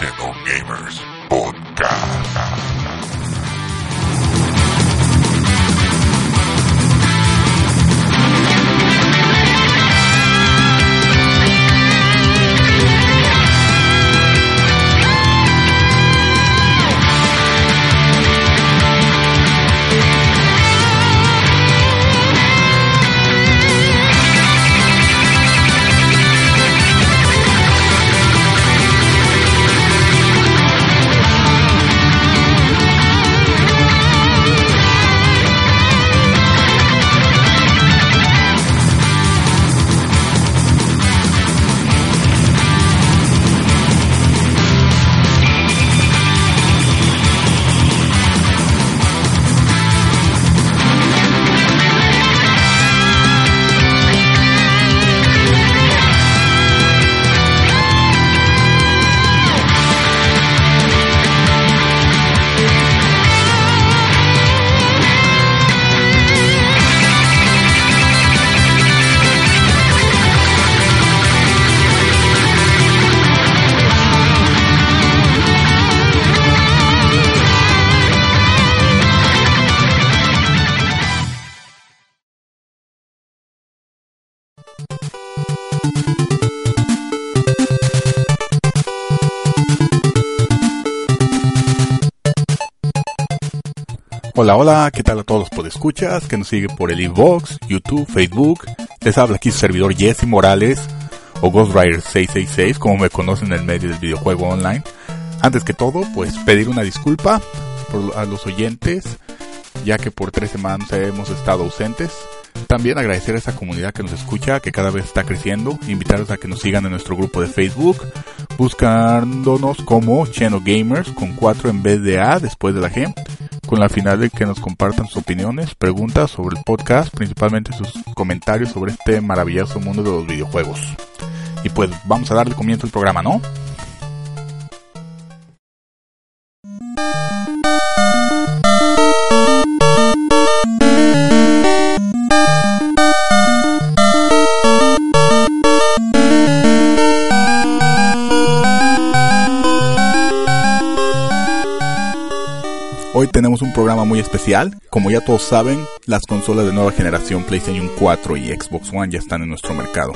Channel Gamers Podcast. Hola, hola, ¿qué tal a todos los podescuchas que nos siguen por el inbox, YouTube, Facebook? Les habla aquí su servidor Jesse Morales o Ghost Rider 666, como me conocen en el medio del videojuego online. Antes que todo, pues pedir una disculpa a los oyentes, ya que por tres semanas hemos estado ausentes. También agradecer a esa comunidad que nos escucha, que cada vez está creciendo. Invitarlos a que nos sigan en nuestro grupo de Facebook, buscándonos como Cheno Gamers con 4 en vez de A después de la G, con la final de que nos compartan sus opiniones, preguntas sobre el podcast, principalmente sus comentarios sobre este maravilloso mundo de los videojuegos. Y pues vamos a darle comienzo al programa, ¿no? Programa muy especial. Como ya todos saben, las consolas de nueva generación PlayStation 4 y Xbox One ya están en nuestro mercado.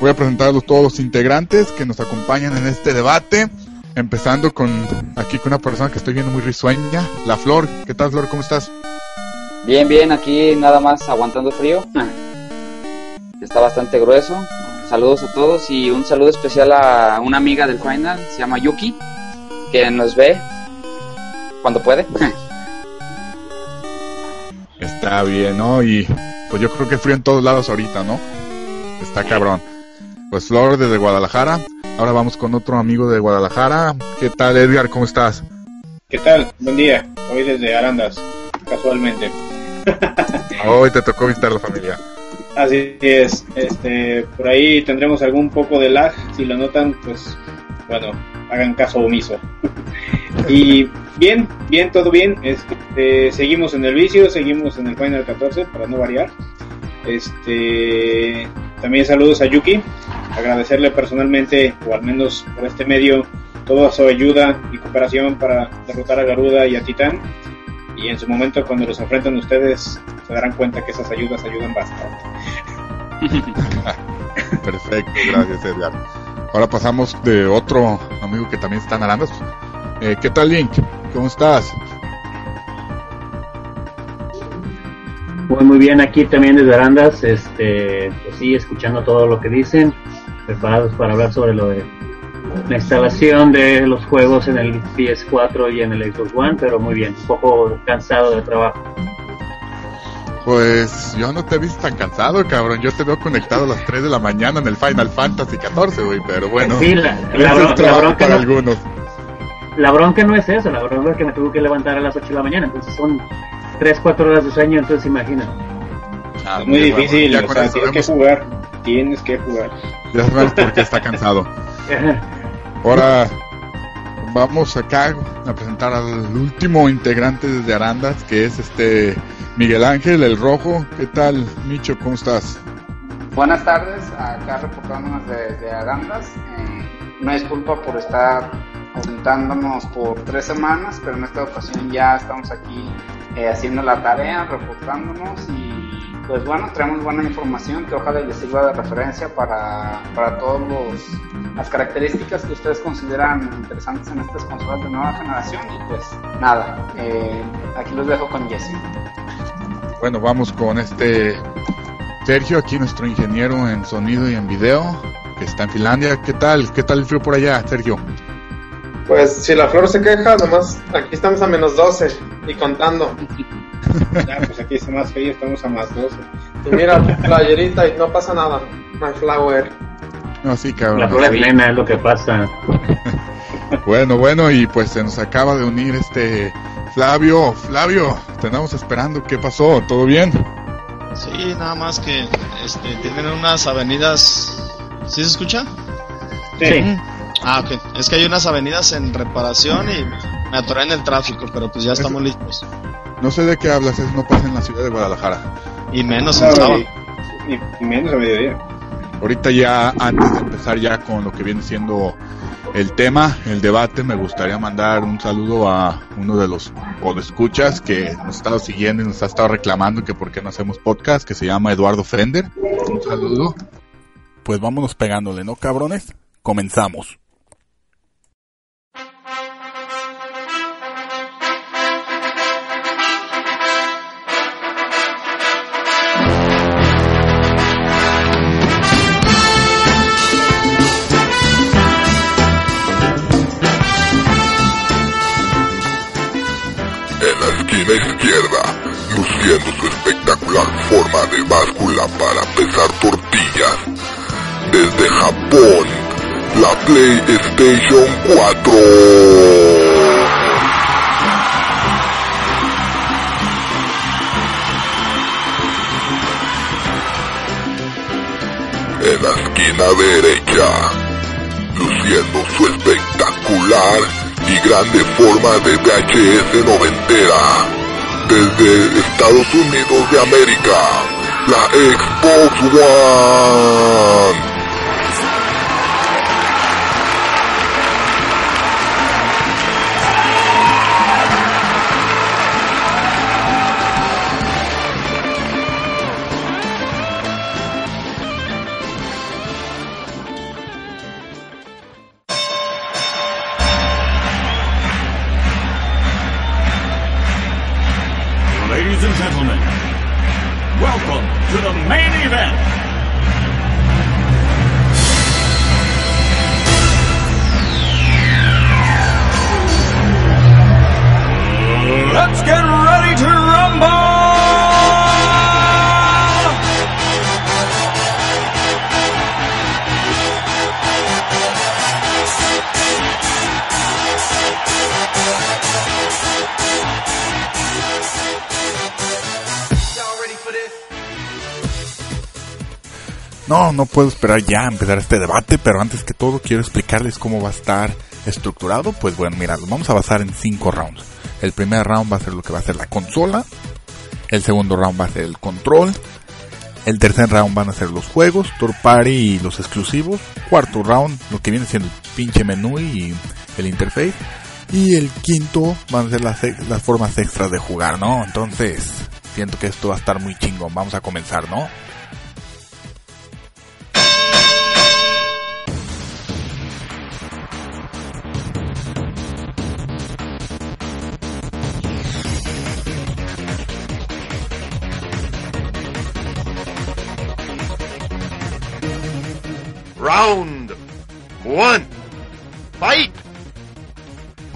Voy a presentar a todos los integrantes que nos acompañan en este debate. Empezando con aquí con una persona que estoy viendo muy risueña, la Flor. ¿Qué tal, Flor? ¿Cómo estás? Bien, bien, aquí nada más aguantando frío. Está bastante grueso. Saludos a todos y un saludo especial a una amiga del Final, se llama Yuki, que nos ve cuando puede. Está bien, ¿no? Y pues yo creo que frío en todos lados ahorita, ¿no? Está cabrón. Pues Flor desde Guadalajara. Ahora vamos con otro amigo de Guadalajara. ¿Qué tal, Edgar? ¿Cómo estás? ¿Qué tal? Buen día. Hoy desde Arandas, casualmente. Hoy te tocó visitar la familia. Así es. Este, por ahí tendremos algún poco de lag. Si lo notan, pues bueno, hagan caso omiso. y bien, bien, todo bien. Este, seguimos en el vicio, seguimos en el Final 14 para no variar. Este, también saludos a Yuki, agradecerle personalmente, o al menos por este medio, toda su ayuda y cooperación para derrotar a Garuda y a Titán. Y en su momento, cuando los enfrentan ustedes, se darán cuenta que esas ayudas ayudan bastante. Perfecto, gracias Edgar. Ahora pasamos de otro amigo que también está en. Eh, ¿Qué tal, Link? ¿Cómo estás? Muy, muy bien, aquí también desde Arandas, este, pues sí, escuchando todo lo que dicen, preparados para hablar sobre lo de la instalación de los juegos en el PS4 y en el Xbox One, pero muy bien, un poco cansado de trabajo. Pues yo no te he visto tan cansado, cabrón. Yo te veo conectado a las 3 de la mañana en el Final Fantasy 14, güey, pero bueno. Sí, la, la, es la bronca para no, algunos. La bronca no es eso, la bronca es que me tuve que levantar a las 8 de la mañana, entonces son 3, 4 horas de sueño, entonces imagina. Ah, Es muy bueno, difícil, ya o sea, tienes que jugar, tienes que jugar. Ya sabes por qué está cansado. Ahora vamos acá a presentar al último integrante desde Arandas, que es este Miguel Ángel, el rojo. ¿Qué tal, Micho? ¿Cómo estás? Buenas tardes, acá reportándonos desde Arandas. Eh, una disculpa por estar ausentándonos por tres semanas, pero en esta ocasión ya estamos aquí eh, haciendo la tarea, reportándonos y pues bueno, traemos buena información que ojalá les sirva de referencia para, para todas las características que ustedes consideran interesantes en estas consolas de nueva generación y pues nada, eh, aquí los dejo con Jesse. Bueno, vamos con este Sergio, aquí nuestro ingeniero en sonido y en video, que está en Finlandia. ¿Qué tal? ¿Qué tal el frío por allá, Sergio? Pues si la flor se queja, nomás aquí estamos a menos 12 y contando. Ya, pues aquí está más frío, estamos a más 12. Y mira, playerita y no pasa nada. My flower. No, sí, La cabrón. flor plena es lo que pasa. Bueno, bueno, y pues se nos acaba de unir este Flavio. Flavio, te andamos esperando. ¿Qué pasó? ¿Todo bien? Sí, nada más que este, tienen unas avenidas. ¿Sí se escucha? Sí. Ah, ok. Es que hay unas avenidas en reparación y me atoré en el tráfico, pero pues ya estamos listos. No sé de qué hablas, eso no pasa en la ciudad de Guadalajara. Y menos No, en sábado. y, menos a mediodía. Ahorita ya, antes de empezar ya con lo que viene siendo el tema, el debate, me gustaría mandar un saludo a uno de los escuchas que nos ha estado siguiendo y nos ha estado reclamando que por qué no hacemos podcast, que se llama Eduardo Fender. Un saludo. Pues vámonos pegándole, ¿no, cabrones? Comenzamos. Esquina izquierda, luciendo su espectacular forma de báscula para pesar tortillas. Desde Japón, la PlayStation 4. En la esquina derecha, luciendo su espectacular y grande forma de VHS noventera. Desde Estados Unidos de América, la Xbox One. Puedo esperar ya a empezar este debate, pero antes que todo quiero explicarles cómo va a estar estructurado. Pues bueno, mira, vamos a basar en cinco rounds. El primer round va a ser lo que va a ser la consola. El segundo round va a ser el control. El tercer round van a ser los juegos, Tour Party y los exclusivos. Cuarto round, lo que viene siendo el pinche menú y el interface. Y el quinto van a ser las, las formas extras de jugar, ¿no? Entonces, siento que esto va a estar muy chingón. Vamos a comenzar, ¿no? One. Fight.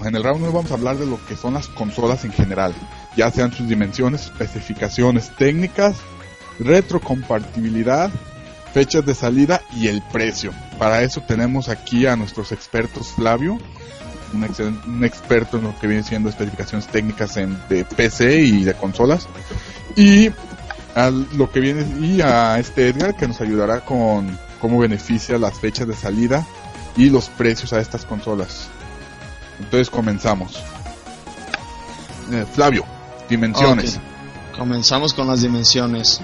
En el round 1 vamos a hablar de lo que son las consolas en general, ya sean sus dimensiones, especificaciones técnicas, retrocompatibilidad, fechas de salida y el precio. Para eso tenemos aquí a nuestros expertos Flavio, un experto en lo que viene siendo especificaciones técnicas en, de PC y de consolas, y a lo que viene y a este Edgar que nos ayudará con cómo beneficia las fechas de salida y los precios a estas consolas. Entonces comenzamos. Eh, Flavio, dimensiones. Comenzamos con las dimensiones.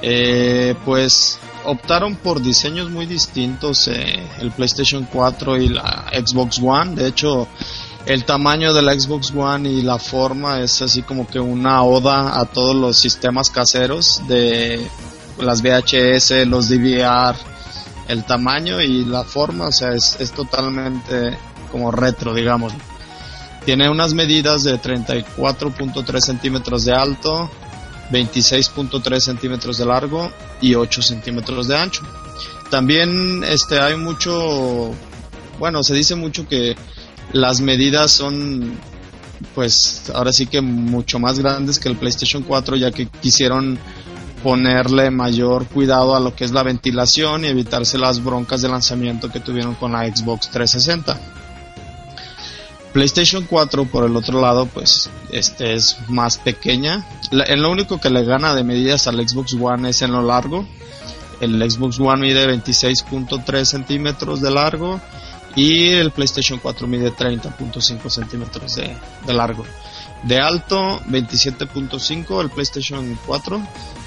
Eh, pues optaron por diseños muy distintos eh, el PlayStation 4 y la Xbox One. De hecho, el tamaño de la Xbox One y la forma es así como que una oda a todos los sistemas caseros de las VHS, los DVR, el tamaño y la forma, o sea, es, es totalmente como retro, digamos. Tiene unas medidas de 34.3 centímetros de alto, 26.3 centímetros de largo y 8 centímetros de ancho. También este, hay mucho, bueno, se dice mucho que las medidas son pues ahora sí que mucho más grandes que el PlayStation 4 ya que quisieron ponerle mayor cuidado a lo que es la ventilación y evitarse las broncas de lanzamiento que tuvieron con la Xbox 360. PlayStation 4 por el otro lado pues este es más pequeña. lo único que le gana de medidas al Xbox One es en lo largo. El Xbox One mide 26.3 centímetros de largo y el PlayStation 4 mide 30.5 centímetros de largo. De alto 27.5 el PlayStation 4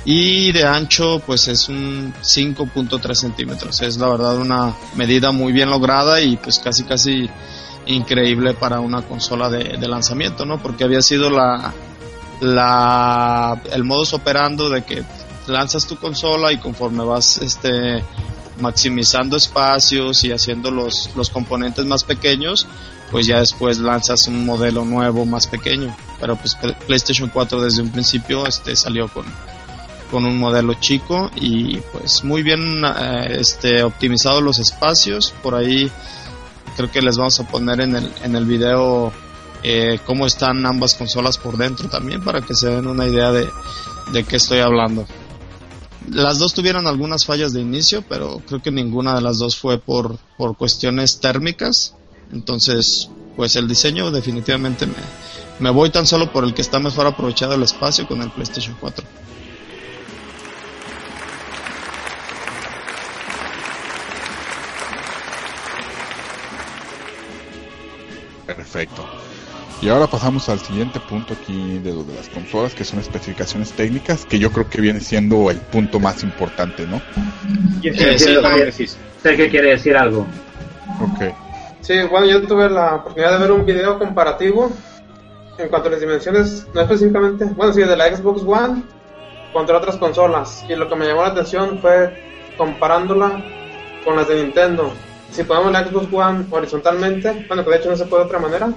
y de ancho pues es un 5.3 centímetros. Es la verdad una medida muy bien lograda y pues casi casi increíble para una consola de, lanzamiento, ¿no? Porque había sido la, la, el modus operando de que lanzas tu consola y conforme vas, este, maximizando espacios y haciendo los, los componentes más pequeños, pues ya después lanzas un modelo nuevo más pequeño. Pero pues PlayStation 4 desde un principio este salió con, con un modelo chico y pues muy bien eh, este optimizado los espacios. Por ahí creo que les vamos a poner en el, en el video eh, cómo están ambas consolas por dentro también para que se den una idea de, de qué estoy hablando. Las dos tuvieron algunas fallas de inicio, pero creo que ninguna de las dos fue por, por cuestiones térmicas. Entonces, pues el diseño definitivamente me, me voy tan solo por el que está mejor aprovechado el espacio con el PlayStation 4. Perfecto. Y ahora pasamos al siguiente punto aquí de lo de las consolas, que son especificaciones técnicas, que yo creo que viene siendo el punto más importante, ¿no? Sí, que quiere decir algo. Ok. Sí, bueno, yo tuve la oportunidad de ver un video comparativo en cuanto a las dimensiones, no específicamente, bueno, sí, de la Xbox One contra otras consolas. Y lo que me llamó la atención fue comparándola con las de Nintendo si ponemos la Xbox One horizontalmente, bueno, que de hecho no se puede de otra manera,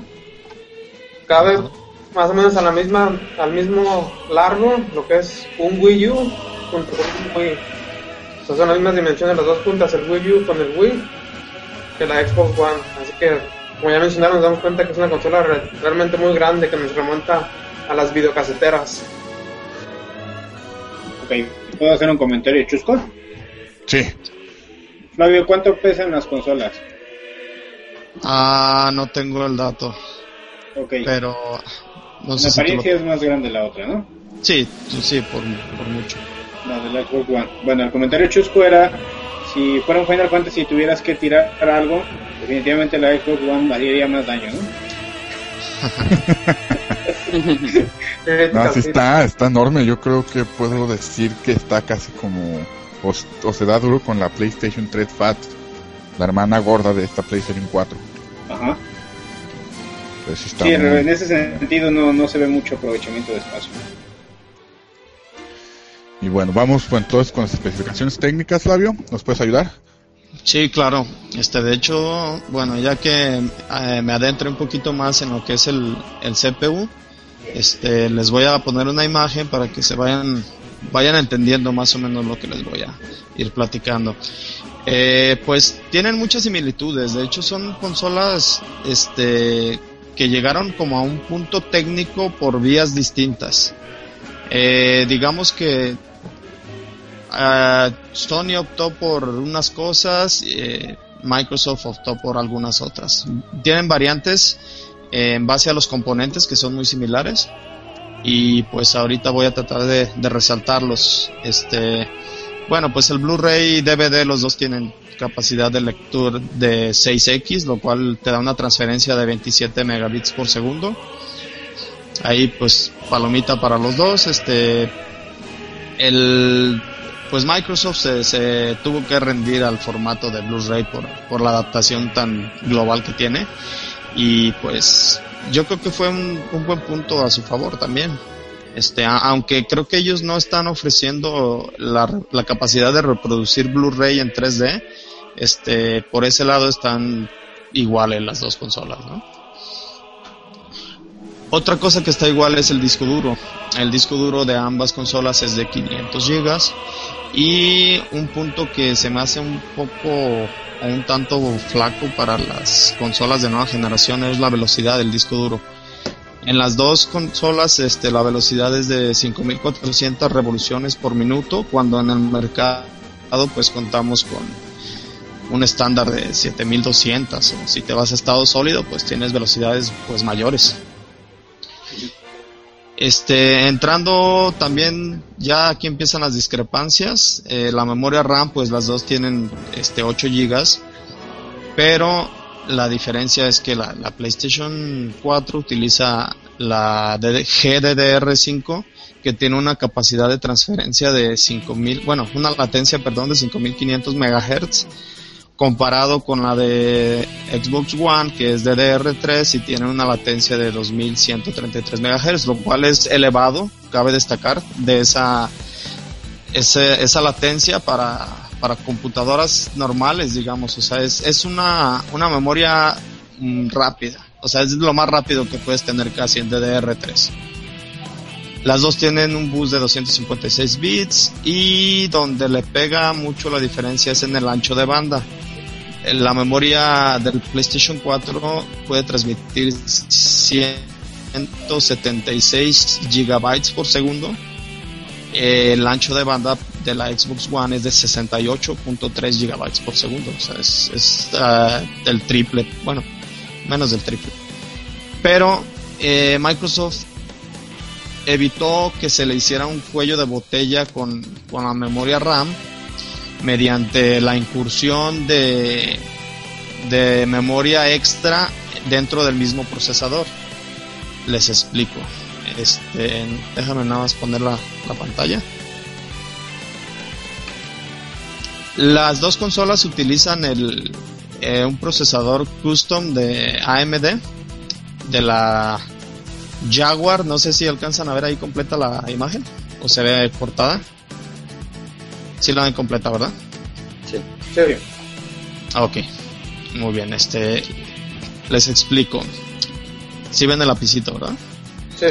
cabe más o menos a la misma, al mismo largo, lo que es un Wii U junto con un Wii. O son las mismas dimensiones las dos puntas, el Wii U con el Wii, que la Xbox One. Así que, como ya mencionaron, nos damos cuenta que es una consola realmente muy grande que nos remonta a las videocaseteras. Ok, ¿puedo hacer un comentario chusco? Sí. Flavio, ¿cuánto pesan las consolas? Ah, no tengo el dato. Ok. Pero no la apariencia es más grande la otra, ¿no? Sí, sí, por, mucho. La de la Xbox One. Bueno, el comentario chusco era, si fuera un Final Fantasy y tuvieras que tirar algo, definitivamente la Xbox One haría más daño, ¿no? no, sí está, está enorme. Yo creo que puedo decir que está casi como o, se da duro con la PlayStation 3 Fat, la hermana gorda de esta PlayStation 4. Ajá. Pues sí, en ese sentido no, no se ve mucho aprovechamiento de espacio. Y bueno, vamos pues, entonces con las especificaciones técnicas, Flavio. ¿Nos puedes ayudar? Sí, claro. Este, de hecho, bueno, ya que eh, me adentre un poquito más en lo que es el, el CPU, este, les voy a poner una imagen para que se vayan vayan entendiendo más o menos lo que les voy a ir platicando. Eh, pues tienen muchas similitudes, de hecho son consolas este, que llegaron como a un punto técnico por vías distintas. Eh, digamos que uh, Sony optó por unas cosas, eh, Microsoft optó por algunas otras. Tienen variantes en base a los componentes que son muy similares y pues ahorita voy a tratar de, resaltarlos. Este, bueno, pues el Blu-ray y DVD los dos tienen capacidad de lectura de 6X, lo cual te da una transferencia de 27 megabits por segundo. Ahí pues palomita para los dos. Este, el pues Microsoft se, tuvo que rendir al formato de Blu-ray por, por la adaptación tan global que tiene y pues yo creo que fue un, buen punto a su favor también. Este, aunque creo que ellos no están ofreciendo la, la capacidad de reproducir Blu-ray en 3D, este, por ese lado están iguales las dos consolas, ¿no? Otra cosa que está igual es el disco duro. El disco duro de ambas consolas es de 500 GB y un punto que se me hace un poco o un tanto flaco para las consolas de nueva generación es la velocidad del disco duro. En las dos consolas este, la velocidad es de 5400 revoluciones por minuto, cuando en el mercado pues contamos con un estándar de 7200 o si te vas a estado sólido pues tienes velocidades pues mayores. Este, entrando también, ya aquí empiezan las discrepancias. Eh, la memoria RAM, pues las dos tienen este 8 GB, pero la diferencia es que la, la PlayStation 4 utiliza la GDDR5 que tiene una capacidad de transferencia de 5000, bueno, una latencia, perdón, de 5500 MHz comparado con la de Xbox One que es DDR3 y tiene una latencia de 2133 MHz, lo cual es elevado, cabe destacar, de esa, esa, latencia para, para computadoras normales, digamos, o sea, es, es una, una memoria mm, rápida, o sea, es lo más rápido que puedes tener casi en DDR3. Las dos tienen un bus de 256 bits y donde le pega mucho la diferencia es en el ancho de banda la memoria del PlayStation 4 puede transmitir 176 gigabytes por segundo. El ancho de banda de la Xbox One es de 68.3 gigabytes por segundo. O sea, es, uh, el triple, bueno, menos del triple. Pero eh, Microsoft evitó que se le hiciera un cuello de botella con, con la memoria RAM mediante la incursión de, de memoria extra dentro del mismo procesador. Les explico. Este, déjame nada más poner la, pantalla. Las dos consolas utilizan el, eh, un procesador custom de AMD de la Jaguar. No sé si alcanzan a ver ahí completa la imagen o se ve cortada. Sí la ven completa, ¿verdad? Sí. Sí. Ah, ok. Muy bien, este... Les explico. Si ven el lapicito, ¿verdad? Sí.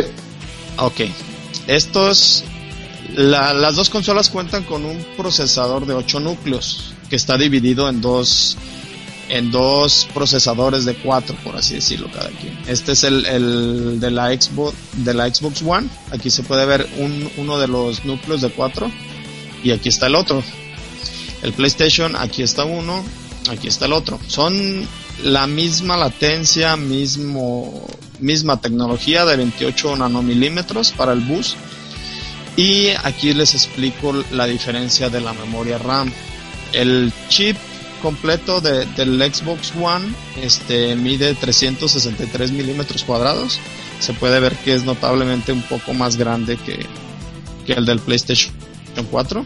Ok. Estos... las dos consolas cuentan con un procesador de 8 núcleos que está dividido en dos en dos procesadores de 4 por así decirlo cada quien. Este es el, el de la Xbox de la Xbox One. Aquí se puede ver un, uno de los núcleos de 4 y aquí está el otro. El PlayStation, aquí está uno, aquí está el otro. Son la misma latencia, mismo, misma tecnología de 28 nanomilímetros para el bus. Y aquí les explico la diferencia de la memoria RAM. El chip completo de, del Xbox One este, mide 363 milímetros cuadrados. Se puede ver que es notablemente un poco más grande que, que el del PlayStation 4.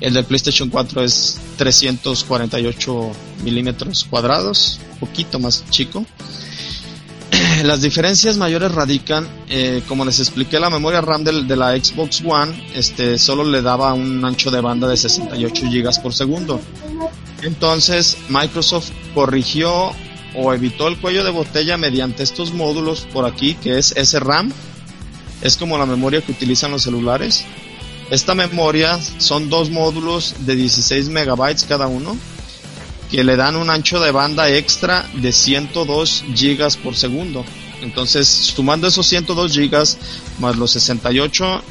El del PlayStation 4 es 348 milímetros cuadrados, poquito más chico. Las diferencias mayores radican, eh, como les expliqué, la memoria RAM de la Xbox One este, solo le daba un ancho de banda de 68 GB por segundo. Entonces Microsoft corrigió o evitó el cuello de botella mediante estos módulos por aquí, que es SRAM, es como la memoria que utilizan los celulares. Esta memoria son dos módulos de 16 megabytes cada uno que le dan un ancho de banda extra de 102 gigas por segundo. Entonces, sumando esos 102 gigas más los 68,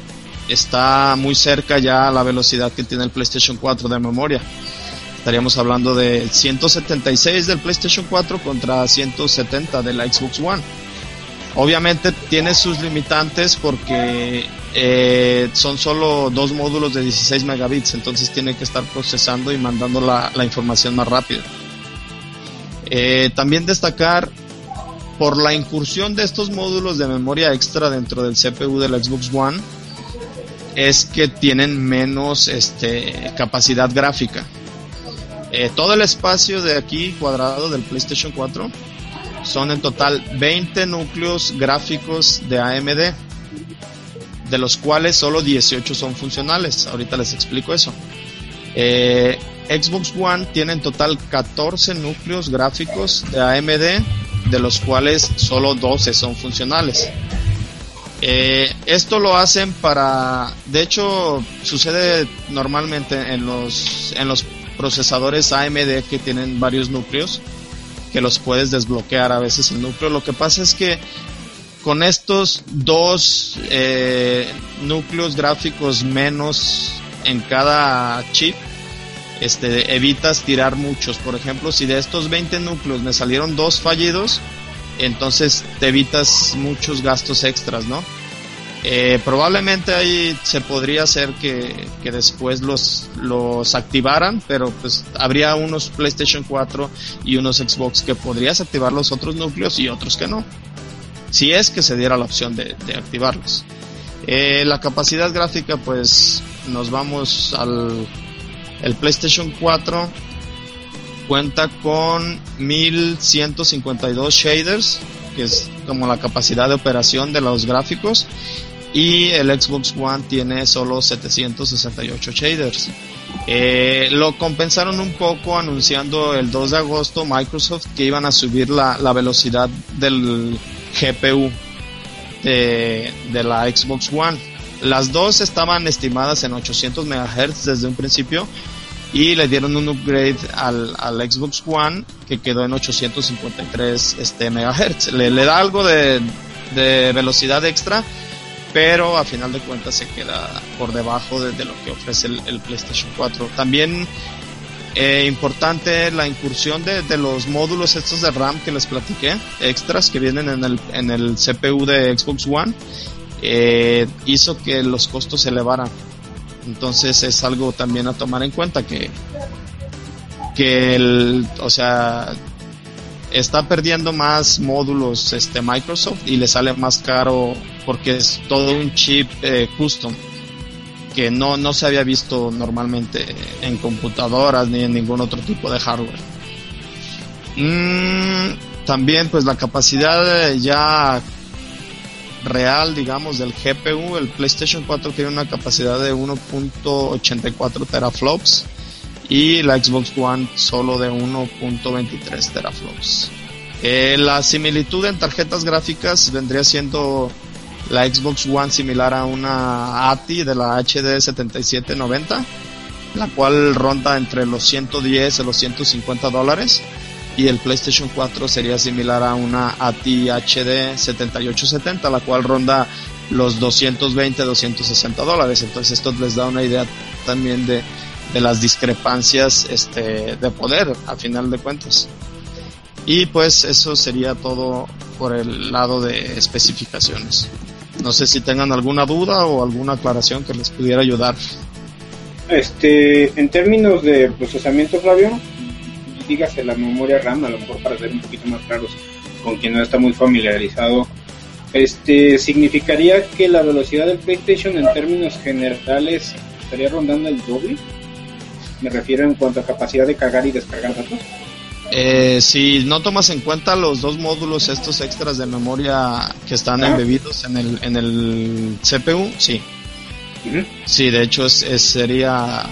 está muy cerca ya la velocidad que tiene el PlayStation 4 de memoria. Estaríamos hablando de 176 del PlayStation 4 contra 170 de la Xbox One. Obviamente tiene sus limitantes porque eh, son solo dos módulos de 16 megabits, entonces tiene que estar procesando y mandando la, información más rápido. Eh, también destacar por la incursión de estos módulos de memoria extra dentro del CPU del Xbox One, es que tienen menos este, capacidad gráfica. Eh, todo el espacio de aquí cuadrado del PlayStation 4 son en total 20 núcleos gráficos de AMD, de los cuales solo 18 son funcionales. Ahorita les explico eso. Eh, Xbox One tiene en total 14 núcleos gráficos de AMD, de los cuales solo 12 son funcionales. Eh, esto lo hacen para, de hecho, sucede normalmente en los en los procesadores AMD que tienen varios núcleos, que los puedes desbloquear a veces el núcleo. Lo que pasa es que con estos dos eh, núcleos gráficos menos en cada chip, este, evitas tirar muchos. Por ejemplo, si de estos 20 núcleos me salieron dos fallidos, entonces te evitas muchos gastos extras, ¿no? Eh, probablemente ahí se podría hacer que, que, después los, los activaran, pero pues habría unos PlayStation 4 y unos Xbox que podrías activar los otros núcleos y otros que no. Si es que se diera la opción de, de activarlos. Eh, la capacidad gráfica pues nos vamos al el PlayStation 4 cuenta con 1152 shaders, que es como la capacidad de operación de los gráficos, y el Xbox One tiene solo 768 shaders. Eh, lo compensaron un poco anunciando el 2 de agosto Microsoft que iban a subir la, la velocidad del GPU de, de la Xbox One. Las dos estaban estimadas en 800 MHz desde un principio y le dieron un upgrade al, al Xbox One que quedó en 853 este, MHz. Le, le da algo de, de, velocidad extra, pero a final de cuentas se queda por debajo de, lo que ofrece el, PlayStation 4. También eh, importante la incursión de, de, los módulos estos de RAM que les platiqué, extras que vienen en el, en el CPU de Xbox One, eh, hizo que los costos se elevaran entonces es algo también a tomar en cuenta que, que el, o sea, está perdiendo más módulos este Microsoft y le sale más caro porque es todo un chip eh, custom que no, no se había visto normalmente en computadoras ni en ningún otro tipo de hardware. Mm, también pues la capacidad ya real, digamos, del GPU, el PlayStation 4 tiene una capacidad de 1.84 teraflops y la Xbox One solo de 1.23 teraflops. Eh, la similitud en tarjetas gráficas vendría siendo la Xbox One similar a una ATI de la HD 7790, la cual ronda entre los 110 y los 150 dólares y el PlayStation 4 sería similar a una ATI HD 7870, la cual ronda los 220, 260 dólares. Entonces esto les da una idea también de, de las discrepancias este, de poder a final de cuentas. Y pues eso sería todo por el lado de especificaciones. No sé si tengan alguna duda o alguna aclaración que les pudiera ayudar. Este, en términos de procesamiento, Flavio, dígase la memoria RAM, a lo mejor para ser un poquito más claros con quien no está muy familiarizado, este significaría que la velocidad del PlayStation en términos generales estaría rondando el doble. Me refiero en cuanto a capacidad de cargar y descargar datos. Eh, si no tomas en cuenta los dos módulos estos extras de memoria que están ah. embebidos en el, en el CPU, sí. Uh -huh. Sí, de hecho es, es, sería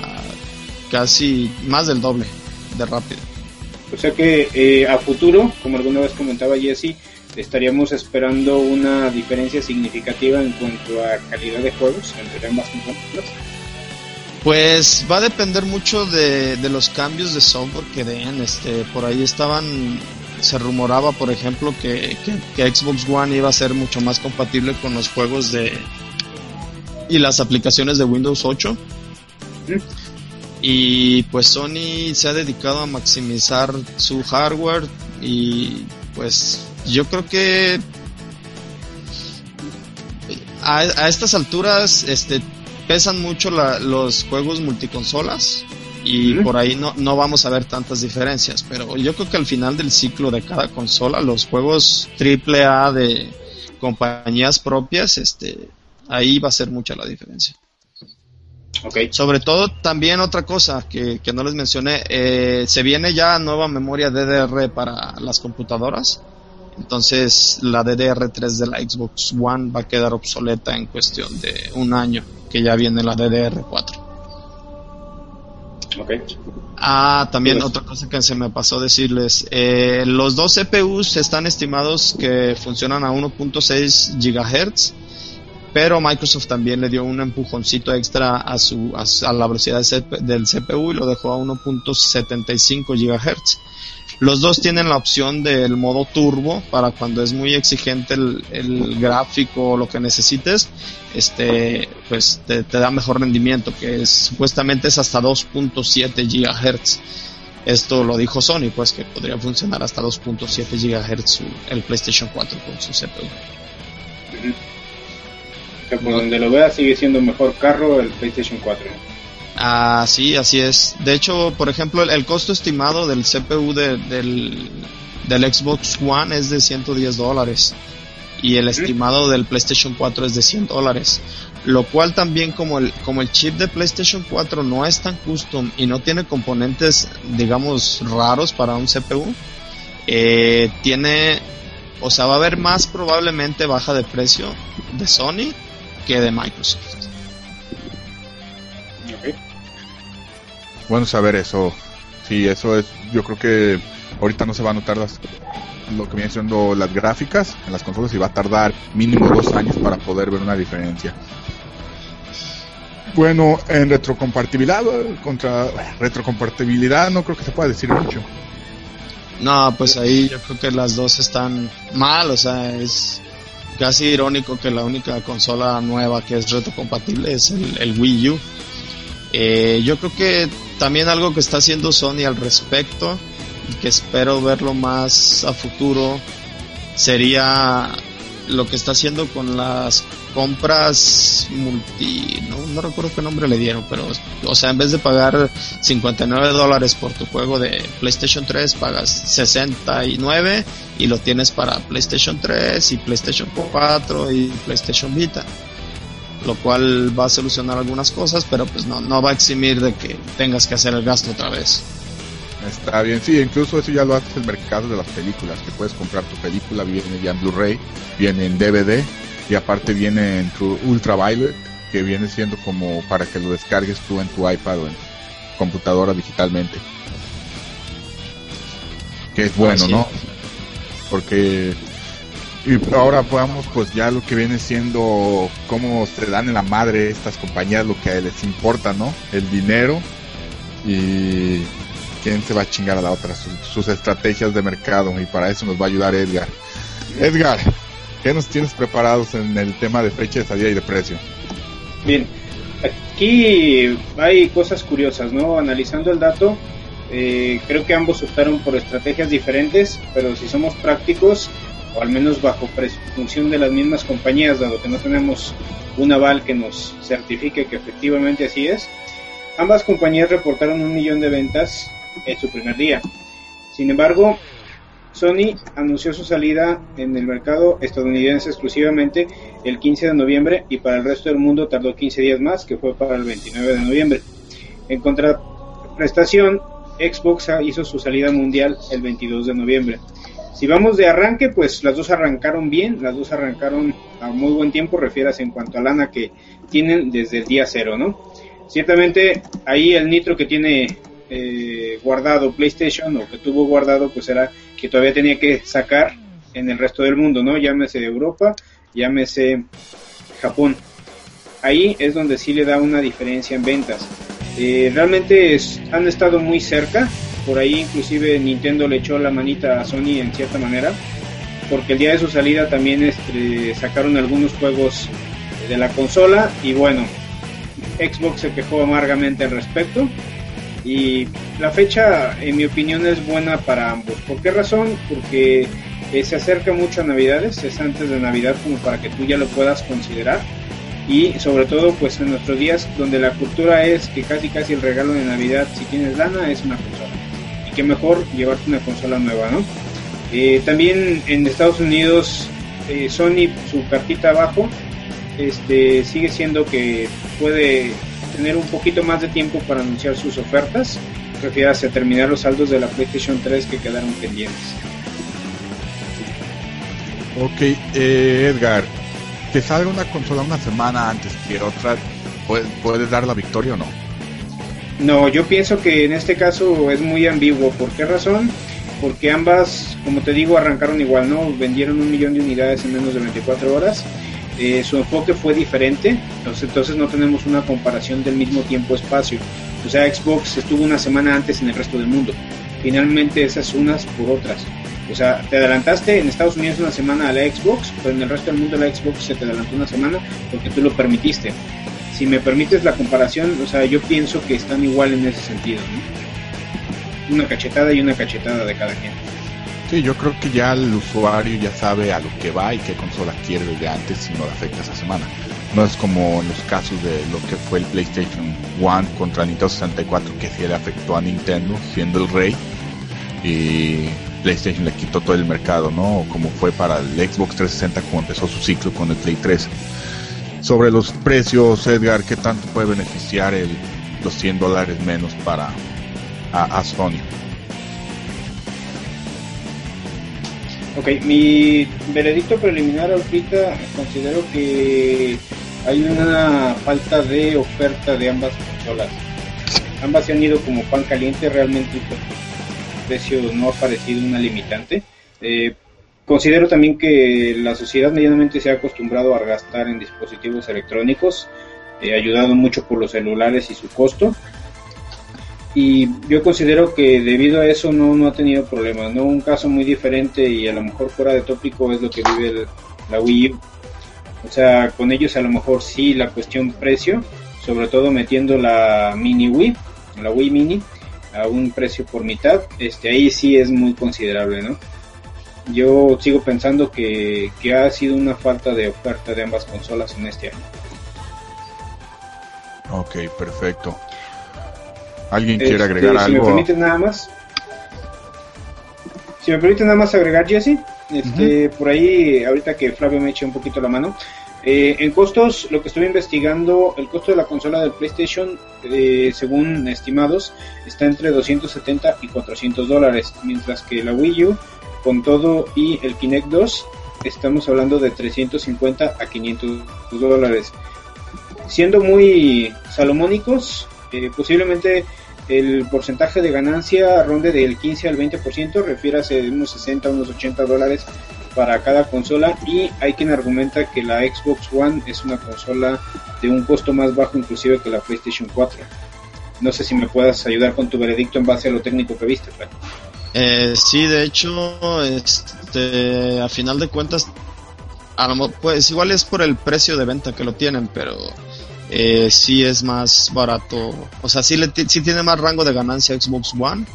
casi más del doble de rápido. O sea que eh, a futuro, como alguna vez comentaba Jesse, estaríamos esperando una diferencia significativa en cuanto a calidad de juegos entre ambas consolas. Pues va a depender mucho de, de, los cambios de software que den. Este, por ahí estaban, se rumoraba, por ejemplo, que, que, que Xbox One iba a ser mucho más compatible con los juegos de y las aplicaciones de Windows 8. ¿Mm? y pues Sony se ha dedicado a maximizar su hardware y pues yo creo que a, a estas alturas este pesan mucho la, los juegos multiconsolas y por ahí no, no vamos a ver tantas diferencias pero yo creo que al final del ciclo de cada consola los juegos triple A de compañías propias este ahí va a ser mucha la diferencia. Sobre todo, también otra cosa que, que no les mencioné, eh, se viene ya nueva memoria DDR para las computadoras. Entonces, la DDR3 de la Xbox One va a quedar obsoleta en cuestión de un año, que ya viene la DDR4. Ok. Ah, también otra cosa que se me pasó decirles, eh, los dos CPUs están estimados que funcionan a 1.6 GHz pero Microsoft también le dio un empujoncito extra a su a, la velocidad del CPU y lo dejó a 1.75 GHz. Los dos tienen la opción del modo turbo para cuando es muy exigente el, gráfico o lo que necesites, este, pues te, da mejor rendimiento, que es, supuestamente es hasta 2.7 GHz. Esto lo dijo Sony, pues que podría funcionar hasta 2.7 GHz el PlayStation 4 con su CPU por donde lo vea sigue siendo mejor carro el PlayStation 4. Ah, sí, así es. De hecho, por ejemplo, el, costo estimado del CPU del, del Xbox One es de 110 dólares y el estimado del PlayStation 4 es de 100 dólares. Lo cual también como el, como el chip de PlayStation 4 no es tan custom y no tiene componentes, digamos, raros para un CPU, eh, tiene, o sea, va a haber más probablemente baja de precio de Sony que de Microsoft. Bueno saber eso. Sí, eso es. Yo creo que ahorita no se va a notar las, lo que viene siendo las gráficas en las consolas y va a tardar mínimo dos años para poder ver una diferencia. Bueno, en retrocompatibilidad contra retrocompatibilidad no creo que se pueda decir mucho. No, pues ahí yo creo que las dos están mal, o sea, es casi irónico que la única consola nueva que es retrocompatible es el, Wii U. Eh, yo creo que también algo que está haciendo Sony al respecto y que espero verlo más a futuro sería lo que está haciendo con las compras multi, no, no recuerdo qué nombre le dieron, pero, o sea, en vez de pagar 59 dólares por tu juego de PlayStation 3, pagas 69 y lo tienes para PlayStation 3 y PlayStation 4 y PlayStation Vita. Lo cual va a solucionar algunas cosas, pero pues no, no va a eximir de que tengas que hacer el gasto otra vez. Está bien, sí, incluso eso ya lo hace el mercado de las películas, que puedes comprar tu película, viene ya en Blu-ray, viene en DVD y aparte viene en tu Ultraviolet, que viene siendo como para que lo descargues tú en tu iPad o en computadora digitalmente. Que es bueno, ¿no? Porque y ahora podamos pues ya lo que viene siendo cómo se dan en la madre estas compañías lo que les importa, ¿no? El dinero y quién se va a chingar a la otra, sus, estrategias de mercado y para eso nos va a ayudar Edgar. Edgar, ¿qué nos tienes preparados en el tema de fecha de salida y de precio? Bien, aquí hay cosas curiosas, ¿no? Analizando el dato, eh, creo que ambos optaron por estrategias diferentes, pero si somos prácticos, o al menos bajo función de las mismas compañías, dado que no tenemos un aval que nos certifique que efectivamente así es, ambas compañías reportaron un millón de ventas en su primer día. Sin embargo, Sony anunció su salida en el mercado estadounidense exclusivamente el 15 de noviembre y para el resto del mundo tardó 15 días más, que fue para el 29 de noviembre. En contraprestación, Xbox hizo su salida mundial el 22 de noviembre. Si vamos de arranque, pues las dos arrancaron bien, las dos arrancaron a muy buen tiempo, refieras en cuanto a lana que tienen desde el día cero, ¿no? Ciertamente ahí el nitro que tiene eh, guardado PlayStation o que tuvo guardado pues era que todavía tenía que sacar en el resto del mundo, ¿no? Llámese Europa, llámese Japón. Ahí es donde sí le da una diferencia en ventas. Eh, realmente han estado muy cerca, por ahí inclusive Nintendo le echó la manita a Sony en cierta manera, porque el día de su salida también este, sacaron algunos juegos de la consola y bueno, Xbox se quejó amargamente al respecto y la fecha, en mi opinión, es buena para ambos. ¿Por qué razón? Porque eh, se acerca mucho a Navidades, es antes de Navidad como para que tú ya lo puedas considerar. Y sobre todo, pues en nuestros días, donde la cultura es que casi casi el regalo de Navidad, si tienes lana, es una consola. Qué mejor llevarte una consola nueva, ¿no? Eh, también en Estados Unidos, eh, Sony, su cartita abajo, este, sigue siendo que puede tener un poquito más de tiempo para anunciar sus ofertas, refieras a terminar los saldos de la PlayStation 3 que quedaron pendientes. Ok, eh, Edgar, que salga una consola una semana antes que otra, ¿puedes, ¿puedes dar la victoria o no? No, yo pienso que en este caso es muy ambiguo. ¿Por qué razón? Porque ambas, como te digo, arrancaron igual, ¿no? Vendieron un millón de unidades en menos de 24 horas. Eh, su enfoque fue diferente, entonces, entonces no tenemos una comparación del mismo tiempo-espacio. O sea, Xbox estuvo una semana antes en el resto del mundo. Finalmente esas unas por otras. O sea, te adelantaste en Estados Unidos una semana a la Xbox, pero en el resto del mundo la Xbox se te adelantó una semana porque tú lo permitiste. Si me permites la comparación, o sea, yo pienso que están igual en ese sentido. ¿no? Una cachetada y una cachetada de cada quien. Sí, yo creo que ya el usuario ya sabe a lo que va y qué consola quiere desde antes si no le afecta esa semana. No es como en los casos de lo que fue el PlayStation 1 contra Nintendo 64 que sí le afectó a Nintendo siendo el rey y PlayStation le quitó todo el mercado, ¿no? Como fue para el Xbox 360 cuando empezó su ciclo con el Play 3. Sobre los precios, Edgar, ¿qué tanto puede beneficiar el, los 100 dólares menos para a, Sony? Ok, mi veredicto preliminar ahorita considero que hay una falta de oferta de ambas consolas. Ambas se han ido como pan caliente, realmente el precio no ha parecido una limitante. Eh, considero también que la sociedad medianamente se ha acostumbrado a gastar en dispositivos electrónicos, eh, ayudado mucho por los celulares y su costo y yo considero que debido a eso no, no ha tenido problemas, ¿no? Un caso muy diferente y a lo mejor fuera de tópico es lo que vive la Wii U. O sea, con ellos a lo mejor sí la cuestión precio, sobre todo metiendo la mini Wii, la Wii mini, a un precio por mitad, este ahí sí es muy considerable, ¿no? Yo sigo pensando que, que ha sido una falta de oferta de ambas consolas en este año. Ok, perfecto. ¿Alguien Este, quiere agregar si me algo? permiten nada más. Si me permiten nada más agregar, Jesse, este, por ahí, ahorita que Flavio me eche un poquito la mano. eh, en costos, lo que estoy investigando, el costo de la consola del PlayStation, eh, según estimados, está entre 270 y 400 dólares, mientras que la Wii U, con todo y el Kinect 2, estamos hablando de 350 a 500 dólares. Siendo muy salomónicos, eh, posiblemente el porcentaje de ganancia ronde del 15 al 20%, refiérase de unos 60 a unos 80 dólares para cada consola y hay quien argumenta que la Xbox One es una consola de un costo más bajo inclusive que la PlayStation 4. No sé si me puedas ayudar con tu veredicto en base a lo técnico que viste, Frank. Eh, sí, de hecho, este, a final de cuentas, a lo pues igual es por el precio de venta que lo tienen, pero eh, sí es más barato, o sea, sí, le sí tiene más rango de ganancia Xbox One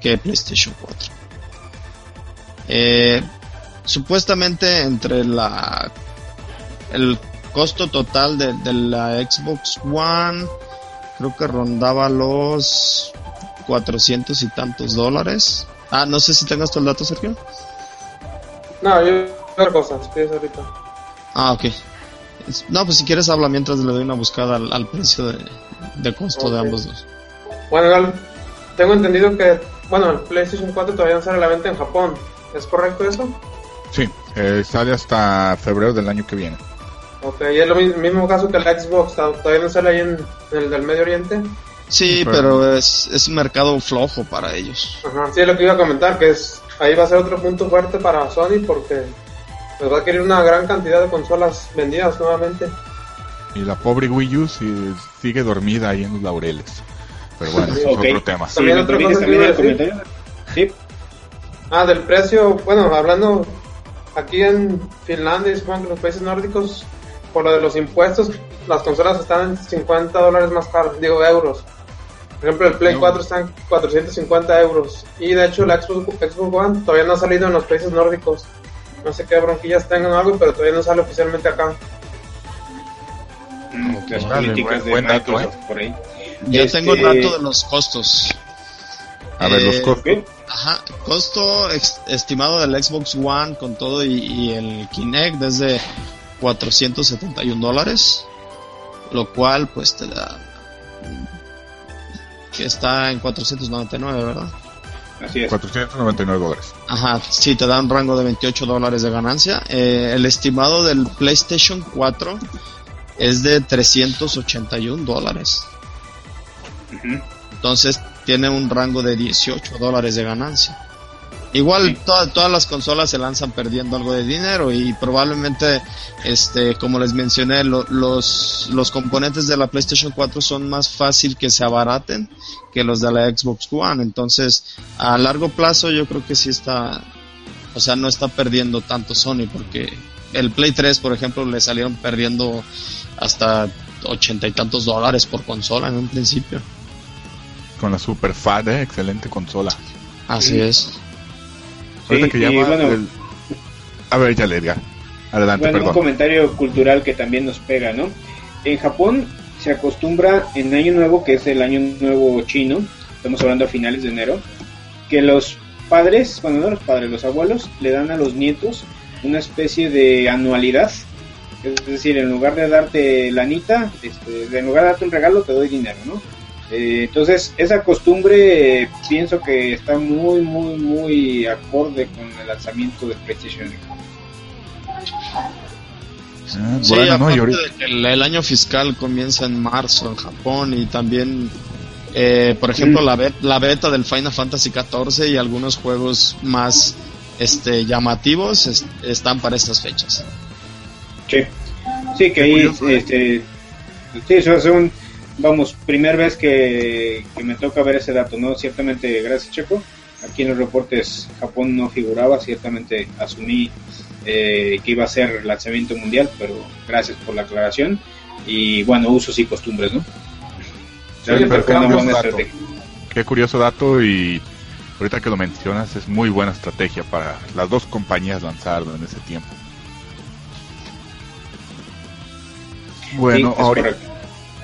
que PlayStation 4. Eh, supuestamente entre la el costo total de, de la Xbox One creo que rondaba los 400 y tantos dólares. Ah, no sé si tengas tú el dato, Sergio. No, yo otra cosa, si quieres ahorita. Ah, ok. No, pues si quieres habla mientras le doy una buscada al, al precio de, de costo de ambos dos. Bueno, tengo entendido que, bueno, el PlayStation 4 todavía no sale a la venta en Japón. ¿Es correcto eso? Sí, eh, sale hasta febrero del año que viene. Ok, y es lo mi- mismo caso que la Xbox, ¿to- todavía no sale ahí en, en el del Medio Oriente. Sí, Pero- pero es, es un mercado flojo para ellos. Ajá, sí, es lo que iba a comentar, que es ahí va a ser otro punto fuerte para Sony porque pues va a querer una gran cantidad de consolas vendidas nuevamente. Y la pobre Wii U sí- sigue dormida ahí en los laureles. Pero bueno, Ok. es otro tema. También otra cosa también el comentario. Sí, Ah, del precio, bueno, hablando aquí en Finlandia y supongo que los países nórdicos, por lo de los impuestos, las consolas están en 50 dólares más caras, digo euros. Por ejemplo, el Play No. 4 está en 450 euros. Y de hecho, la Xbox, Xbox One todavía no ha salido en los países nórdicos. No sé qué bronquillas tengan o algo, pero todavía no sale oficialmente acá. Mm, las Órale, políticas buen- de buen dato, Microsoft por ahí. Yo Este- tengo el dato de los costos. A ver, los Eh, costos. Ajá, costo ex- estimado del Xbox One con todo y, y el Kinect es de 471 dólares, lo cual pues te da que está en 499, ¿verdad? Así es. 499 dólares. Ajá, sí, te da un rango de 28 dólares de ganancia. Eh, el estimado del PlayStation 4 es de 381 dólares. Ujú. Entonces tiene un rango de 18 dólares de ganancia. Igual Sí. toda- todas las consolas se lanzan perdiendo algo de dinero y probablemente, este, como les mencioné, lo- los, los componentes de la PlayStation 4 son más fácil que se abaraten que los de la Xbox One. Entonces, a largo plazo yo creo que sí está, o sea, no está perdiendo tanto Sony porque el Play 3, por ejemplo, le salieron perdiendo hasta ochenta y tantos dólares por consola en un principio. Con la Super Fat, ¿eh? excelente consola. Así Sí. es. Sí, que y llama bueno, el- A ver, ya. Adelante, Bueno, un comentario cultural que también nos pega, ¿no? En Japón se acostumbra en Año Nuevo, que es el Año Nuevo chino, estamos hablando a finales de enero, que los padres, bueno, no los padres, los abuelos, le dan a los nietos una especie de anualidad. Es decir, en lugar de darte lanita, este, en lugar de darte un regalo, te doy dinero, ¿no? Eh, entonces, esa costumbre eh, pienso que está muy, muy, muy acorde con el lanzamiento de PlayStation. Ah, Sí, bueno, ¿no? Aparte de que el, el año fiscal comienza en marzo en Japón y también, eh, por ejemplo, Mm. la, bet- la beta del Final Fantasy XIV y algunos juegos más este, llamativos es- están para estas fechas. Sí, sí que ahí, ¿eh? este, sí, eso es un, vamos, primer vez que, que me toca ver ese dato, ¿no? Ciertamente, gracias Checo, aquí en los reportes Japón no figuraba, ciertamente asumí eh, que iba a ser lanzamiento mundial, pero gracias por la aclaración, y bueno, usos y costumbres, ¿no? Qué curioso dato. estrategia. Qué curioso dato y ahorita que lo mencionas es muy buena estrategia para las dos compañías lanzarlo en ese tiempo. Bueno, Sí, es ahorita, correcto.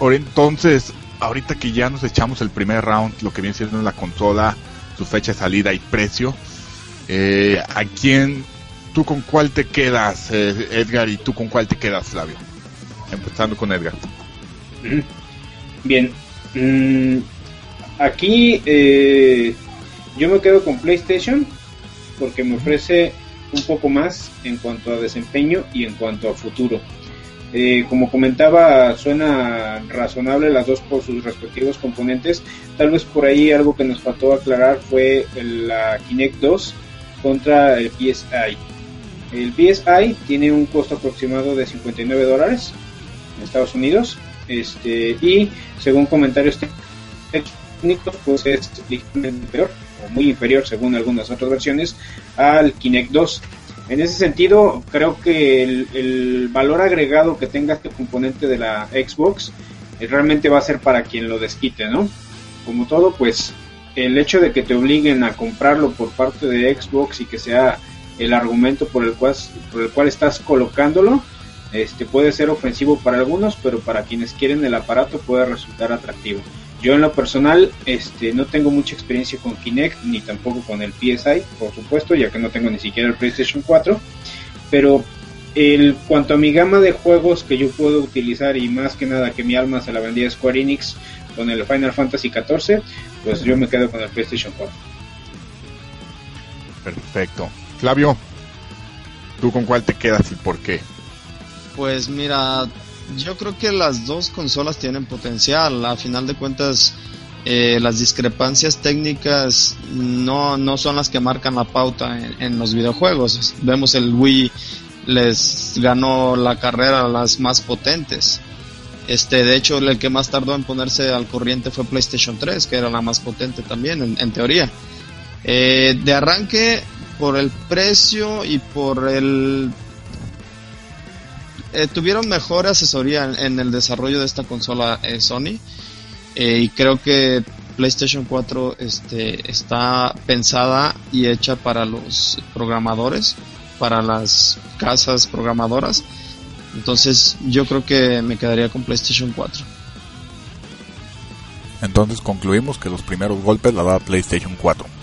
Entonces, ahorita que ya nos echamos el primer round, lo que viene siendo la consola, su fecha de salida y precio, eh, ¿a quién, tú con cuál te quedas, eh, Edgar, y tú con cuál te quedas, Flavio? Empezando con Edgar. Ujú. Bien. Mm, aquí eh, yo me quedo con PlayStation porque me ofrece un poco más en cuanto a desempeño y en cuanto a futuro. Eh, como comentaba, suena razonable las dos por sus respectivos componentes. Tal vez por ahí algo que nos faltó aclarar fue la Kinect 2 contra el PSI. El PSI tiene un costo aproximado de 59 dólares en Estados Unidos este y según comentarios técnicos pues es ligeramente peor o muy inferior según algunas otras versiones al Kinect 2 en ese sentido creo que el, valor agregado que tenga este componente de la Xbox eh, realmente va a ser para quien lo desquite no como todo pues el hecho de que te obliguen a comprarlo por parte de Xbox y que sea el argumento por el cual por el cual estás colocándolo este puede ser ofensivo para algunos, pero para quienes quieren el aparato puede resultar atractivo. Yo en lo personal este no tengo mucha experiencia con Kinect ni tampoco con el PSI, por supuesto, ya que no tengo ni siquiera el PlayStation 4, pero el cuanto a mi gama de juegos que yo puedo utilizar y más que nada que mi alma se la vendía a Square Enix con el Final Fantasy 14, pues yo me quedo con el PlayStation 4. Perfecto. Flavio, ¿tú con cuál te quedas y por qué? Pues mira, yo creo que las dos consolas tienen potencial. A final de cuentas, eh, las discrepancias técnicas no, no son las que marcan la pauta en, en los videojuegos. Vemos el Wii les ganó la carrera a las más potentes. Este, de hecho, el que más tardó en ponerse al corriente fue PlayStation 3, que era la más potente también, en, en teoría. Eh, de arranque, por el precio y por el eh, tuvieron mejor asesoría en, el desarrollo de esta consola eh, Sony eh, y creo que PlayStation 4 este, está pensada y hecha para los programadores, para las casas programadoras. Entonces yo creo que me quedaría con PlayStation 4. Entonces concluimos que los primeros golpes la da PlayStation 4.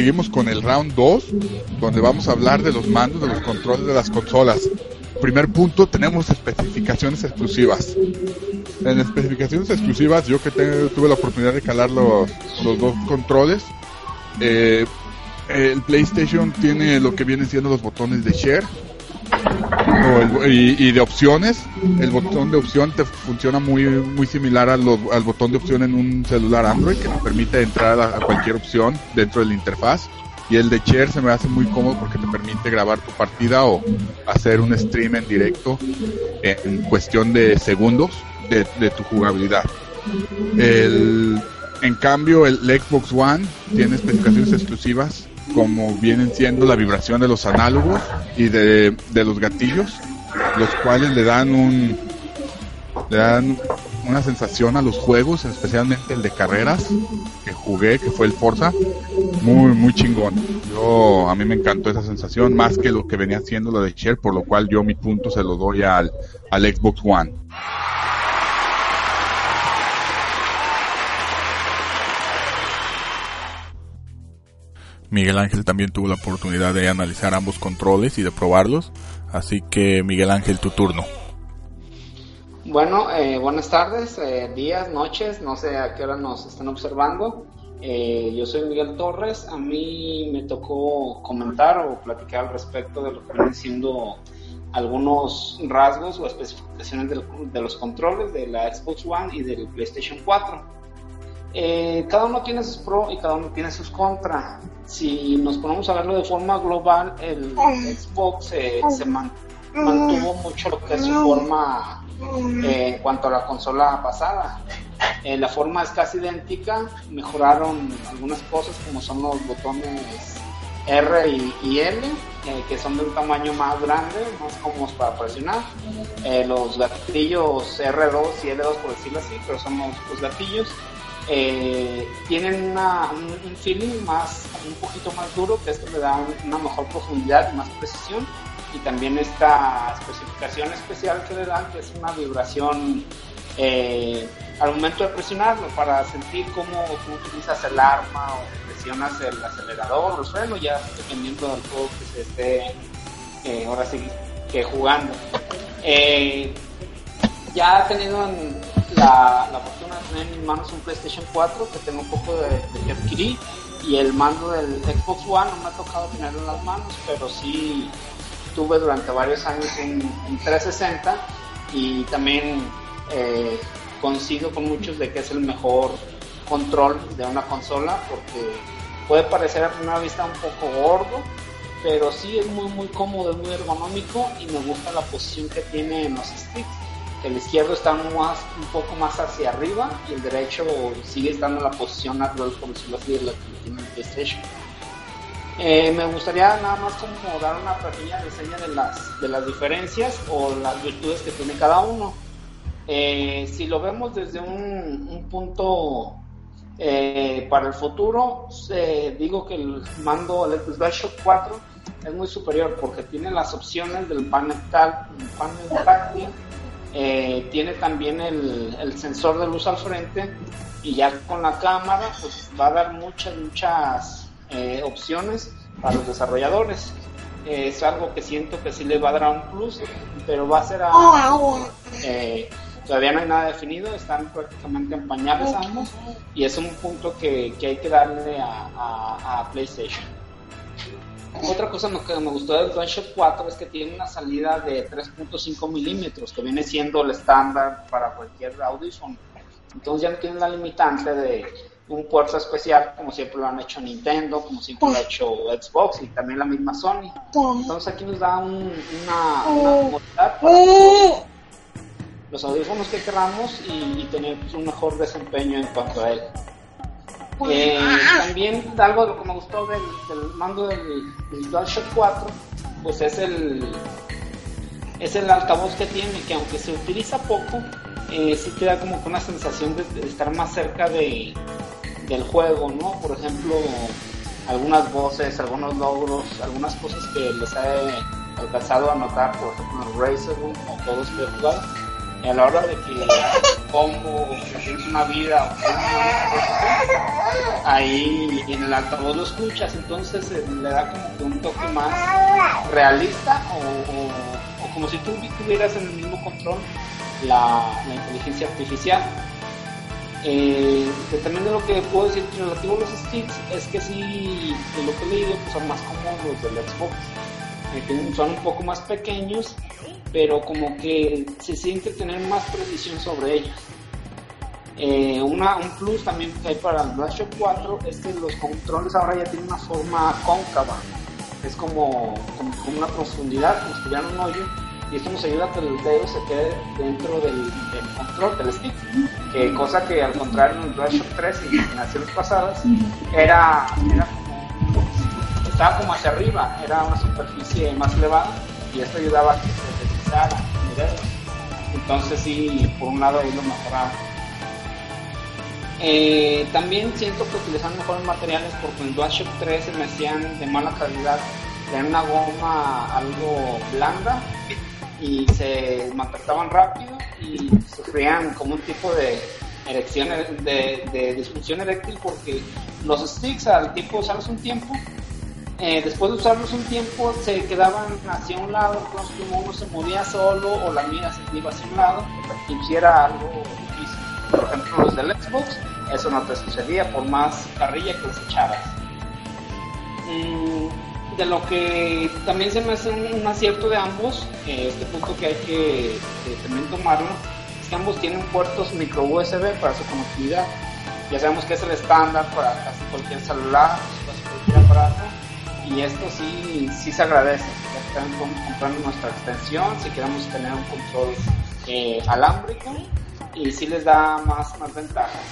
Seguimos con el round 2, donde vamos a hablar de los mandos de los controles de las consolas. Primer punto, tenemos especificaciones exclusivas. En especificaciones exclusivas, yo que tuve la oportunidad de calar los, los dos controles, eh, el PlayStation tiene lo que vienen siendo los botones de share y, de opciones. El botón de opción te funciona muy muy similar a lo- al botón de opción en un celular Android que te permite entrar a, a cualquier opción dentro de la interfaz. Y el de share se me hace muy cómodo porque te permite grabar tu partida o hacer un stream en directo en cuestión de segundos de, de tu jugabilidad. El, en cambio, el Xbox One tiene especificaciones exclusivas como vienen siendo la vibración de los análogos y de, de los gatillos, los cuales le dan un le dan una sensación a los juegos, especialmente el de carreras que jugué, que fue el Forza, muy muy chingón. Yo a mí me encantó esa sensación más que lo que venía haciendo lo de Cher, por lo cual yo mi punto se lo doy al al Xbox One. Miguel Ángel también tuvo la oportunidad de analizar ambos controles y de probarlos, así que Miguel Ángel, tu turno. Bueno, eh, buenas tardes, eh, días, noches, no sé a qué hora nos están observando. Eh, yo soy Miguel Torres, a mí me tocó comentar o platicar al respecto de lo que vienen siendo algunos rasgos o especificaciones de los controles de la Xbox One y del PlayStation 4. Eh, cada uno tiene sus pros y cada uno tiene sus contras. Si nos ponemos a verlo de forma global, el Xbox eh, se man- mantuvo mucho lo que es su forma eh, en cuanto a la consola pasada. Eh, la forma es casi idéntica, mejoraron algunas cosas como son los botones R y, y L, que son de un tamaño más grande, más cómodos para presionar. Los gatillos R2 y L2, por decirlo así, pero son los, los gatillos. Eh, tienen una- un, un feeling más, un poquito más duro, que esto le da un- una mejor profundidad más precisión. Y también esta especificación especial que le dan, que es una vibración eh, al momento de presionarlo, para sentir cómo tú utilizas el arma o presionas el acelerador o el freno, ya dependiendo del juego que se esté eh, ahora sí que jugando. Ya he tenido en la, la fortuna de tener en mis manos un PlayStation 4 que tengo un poco de, de que adquirí y el mando del Xbox One no me ha tocado tenerlo en las manos, pero sí tuve durante varios años un, un 360 y también eh, coincido con muchos de que es el mejor control de una consola porque puede parecer a primera vista un poco gordo, pero sí es muy muy cómodo, es muy ergonómico y me gusta la posición que tiene en los sticks. El izquierdo está más, un poco más hacia arriba y el derecho sigue estando en la posición natural, por decirlo así, de la tiene el PlayStation. Eh, me gustaría nada más como dar una pequeña reseña de las, de las diferencias o las virtudes que tiene cada uno. Eh, si lo vemos desde un, un punto eh, para el futuro, digo que el mando, el DualShock 4 es muy superior porque tiene las opciones del panel, tal, panel táctil, eh, tiene también el, el sensor de luz al frente y ya con la cámara pues va a dar muchas, muchas eh, opciones para los desarrolladores. Eh, es algo que siento que sí le va a dar un plus, pero va a ser a, eh, todavía no hay nada definido, están prácticamente en pañales ambos y es un punto que, que hay que darle a, PlayStation. Otra cosa que me gustó del DualShock 4 es que tiene una salida de 3.5 milímetros, que viene siendo el estándar para cualquier audífono. Entonces ya no tiene la limitante de un puerto especial, como siempre lo han hecho Nintendo, como siempre lo ha hecho Xbox y también la misma Sony. Entonces aquí nos da un- una, una comodidad para los audífonos que queramos y, y tener pues, un mejor desempeño en cuanto a él. Eh, también algo de lo que me gustó del, del mando del, del DualShock 4 pues es el es el altavoz que tiene que aunque se utiliza poco eh, sí te da como que una sensación de, de estar más cerca de, del juego no por ejemplo algunas voces algunos logros algunas cosas que les he alcanzado a notar por ejemplo en Razer o todos que he jugado a la hora de que o tienes una vida, o ahí en el altavoz lo escuchas, entonces eh, le da como que un toque más realista o, como si tú tuvieras en el mismo control la, inteligencia artificial. Eh, también de lo que puedo decir relativo a los sticks es que sí, de lo que he leído, pues son más cómodos los del Xbox. Son un poco más pequeños pero como que se siente tener más precisión sobre ellos. Eh, una, un plus también que hay para el DualShock 4 es que los controles ahora ya tienen una forma cóncava, es como, como, una profundidad, como si un hoyo, y esto nos ayuda a que el dedo se quede dentro del, control, del stick, que cosa que al contrario en el DualShock 3 y en generaciones pasadas era, estaba como hacia arriba, era una superficie más elevada, y esto ayudaba a que se entonces sí, por un lado ahí lo mejoraba. Eh, también siento que utilizan mejores materiales porque en DualShock 3 se me hacían de mala calidad. Tenían una goma algo blanda y se maltrataban rápido y sufrían como un tipo de erección, de, de disfunción eréctil porque los sticks al tipo usarlos un tiempo eh, después de usarlos un tiempo se quedaban hacia un lado, entonces como uno se movía solo o la mira se iba hacia un lado, y era algo difícil. Por ejemplo, los del Xbox, eso no te sucedía por más carrilla que les echaras. Mm, de lo que también se me hace un, acierto de ambos, este punto que hay que, también tomarlo, es que ambos tienen puertos micro USB para su conectividad. Ya sabemos que es el estándar para casi cualquier celular, casi cualquier aparato y esto sí, sí se agradece. Ya están comprando nuestra extensión si queremos tener un control eh, alámbrico y sí les da más, más ventajas.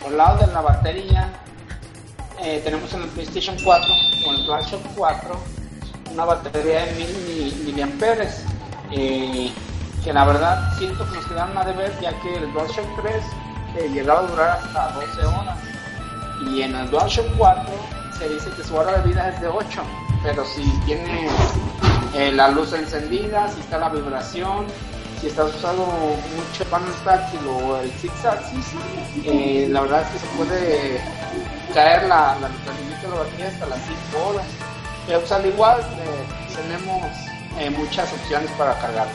Por el lado de la batería, eh, tenemos en el PlayStation 4 o el DualShock 4 una batería de 1000 miliamperes eh, que la verdad siento que nos quedaron a deber ya que el DualShock 3 eh, llegaba a durar hasta 12 horas y en el DualShock 4 se dice que su hora de vida es de 8, pero si tiene eh, la luz encendida, si está la vibración, si estás usando mucho panel táctil o el six axis, eh, la verdad es que se puede caer la, la, de la batería hasta las 5 horas. Pero pues, al igual eh, tenemos muchas opciones para cargar.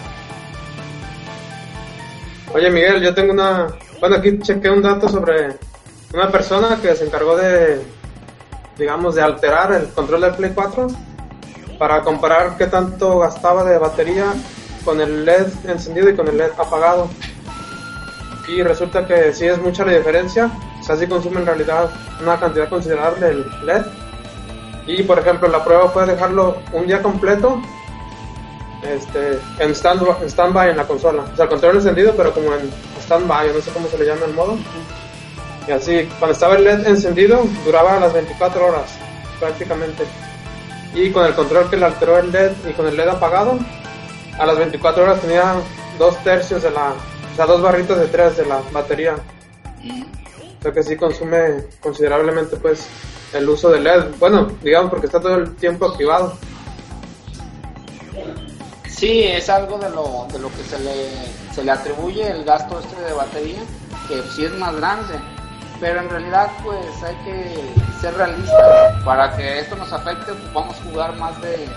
Oye Miguel, yo tengo una... Bueno, aquí chequé un dato sobre una persona que se encargó de digamos, de alterar el control del Play 4 para comparar qué tanto gastaba de batería con el LED encendido y con el LED apagado. Y resulta que sí es mucha la diferencia, o sea, sí consume en realidad una cantidad considerable el LED. Y por ejemplo, la prueba fue dejarlo un día completo este, en stand-by en, stand en la consola. O sea, el control encendido, pero como en stand-by, no sé cómo se le llama el modo. Y así, cuando estaba el LED encendido, duraba las 24 horas, prácticamente. Y con el control que le alteró el LED y con el LED apagado, a las 24 horas tenía dos tercios de la, o sea, dos barritos de tres de la batería. O sea que sí consume considerablemente, pues, el uso del LED. Bueno, digamos porque está todo el tiempo activado. Sí, es algo de lo, de lo que se le, se le atribuye el gasto este de batería, que sí es más grande pero en realidad pues hay que ser realistas. Para que esto nos afecte ocupamos jugar más de,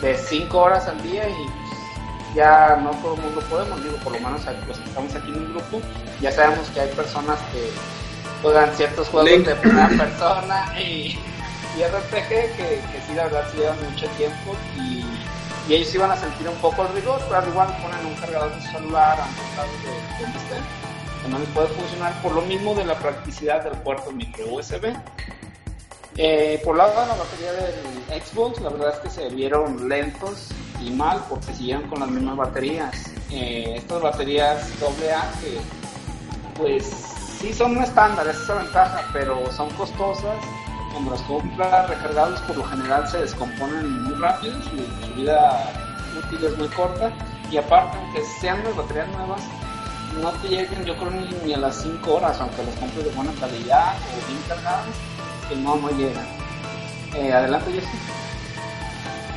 de 5 horas al día y pues, ya no todo el mundo podemos, digo, por lo menos los que estamos aquí en un grupo, ya sabemos que hay personas que juegan ciertos juegos de primera persona y, y RPG que, que, sí la verdad sí llevan mucho tiempo y, y ellos iban a sentir un poco el rigor, pero al igual ponen un cargador de celular a un de donde estén no les puede funcionar por lo mismo de la practicidad del puerto micro USB. Eh, por lado de la batería del Xbox, la verdad es que se vieron lentos y mal porque siguieron con las mismas baterías. Eh, estas baterías AA que pues sí son un estándar, esa es la ventaja, pero son costosas. Cuando las compras recargables por lo general se descomponen muy rápido, su, su vida útil es muy corta y aparte aunque sean las baterías nuevas no te lleguen, yo creo, ni, a las 5 horas, aunque los compres de buena calidad o bien cargados, que no, no llegan. Eh, adelante, Jesse.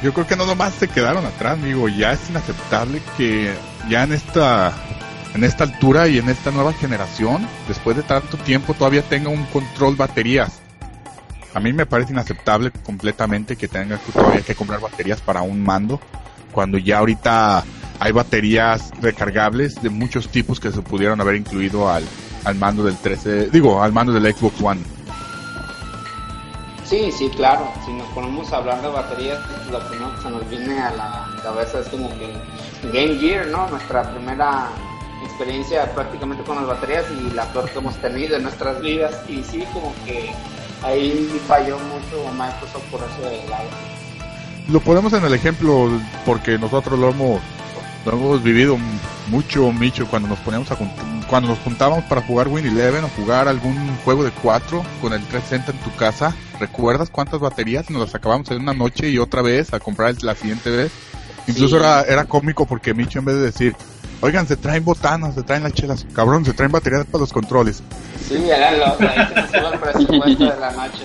Yo creo que no nomás se quedaron atrás, digo, ya es inaceptable que ya en esta en esta altura y en esta nueva generación, después de tanto tiempo, todavía tenga un control baterías. A mí me parece inaceptable completamente que tenga que todavía que comprar baterías para un mando, cuando ya ahorita hay baterías recargables de muchos tipos que se pudieron haber incluido al, al mando del 13, digo, al mando del Xbox One. Sí, sí, claro. Si nos ponemos a hablar de baterías, lo primero que se nos viene a la cabeza es como que Game Gear, ¿no? Nuestra primera experiencia prácticamente con las baterías y la peor que hemos tenido en nuestras vidas. Y sí, como que ahí falló mucho Microsoft por eso de lado. Lo ponemos en el ejemplo porque nosotros lo hemos, lo hemos vivido mucho, mucho cuando nos poníamos a cuando nos juntábamos para jugar Win Eleven o jugar algún juego de 4 con el 360 en tu casa. ¿Recuerdas cuántas baterías nos las acabamos en una noche y otra vez a comprar la siguiente vez? Incluso Sí. era, era cómico porque Micho en vez de decir, oigan, se traen botanas, se traen las chelas, cabrón, se traen baterías para los controles. Sí, era lo ahí se nos iba el presupuesto de la noche.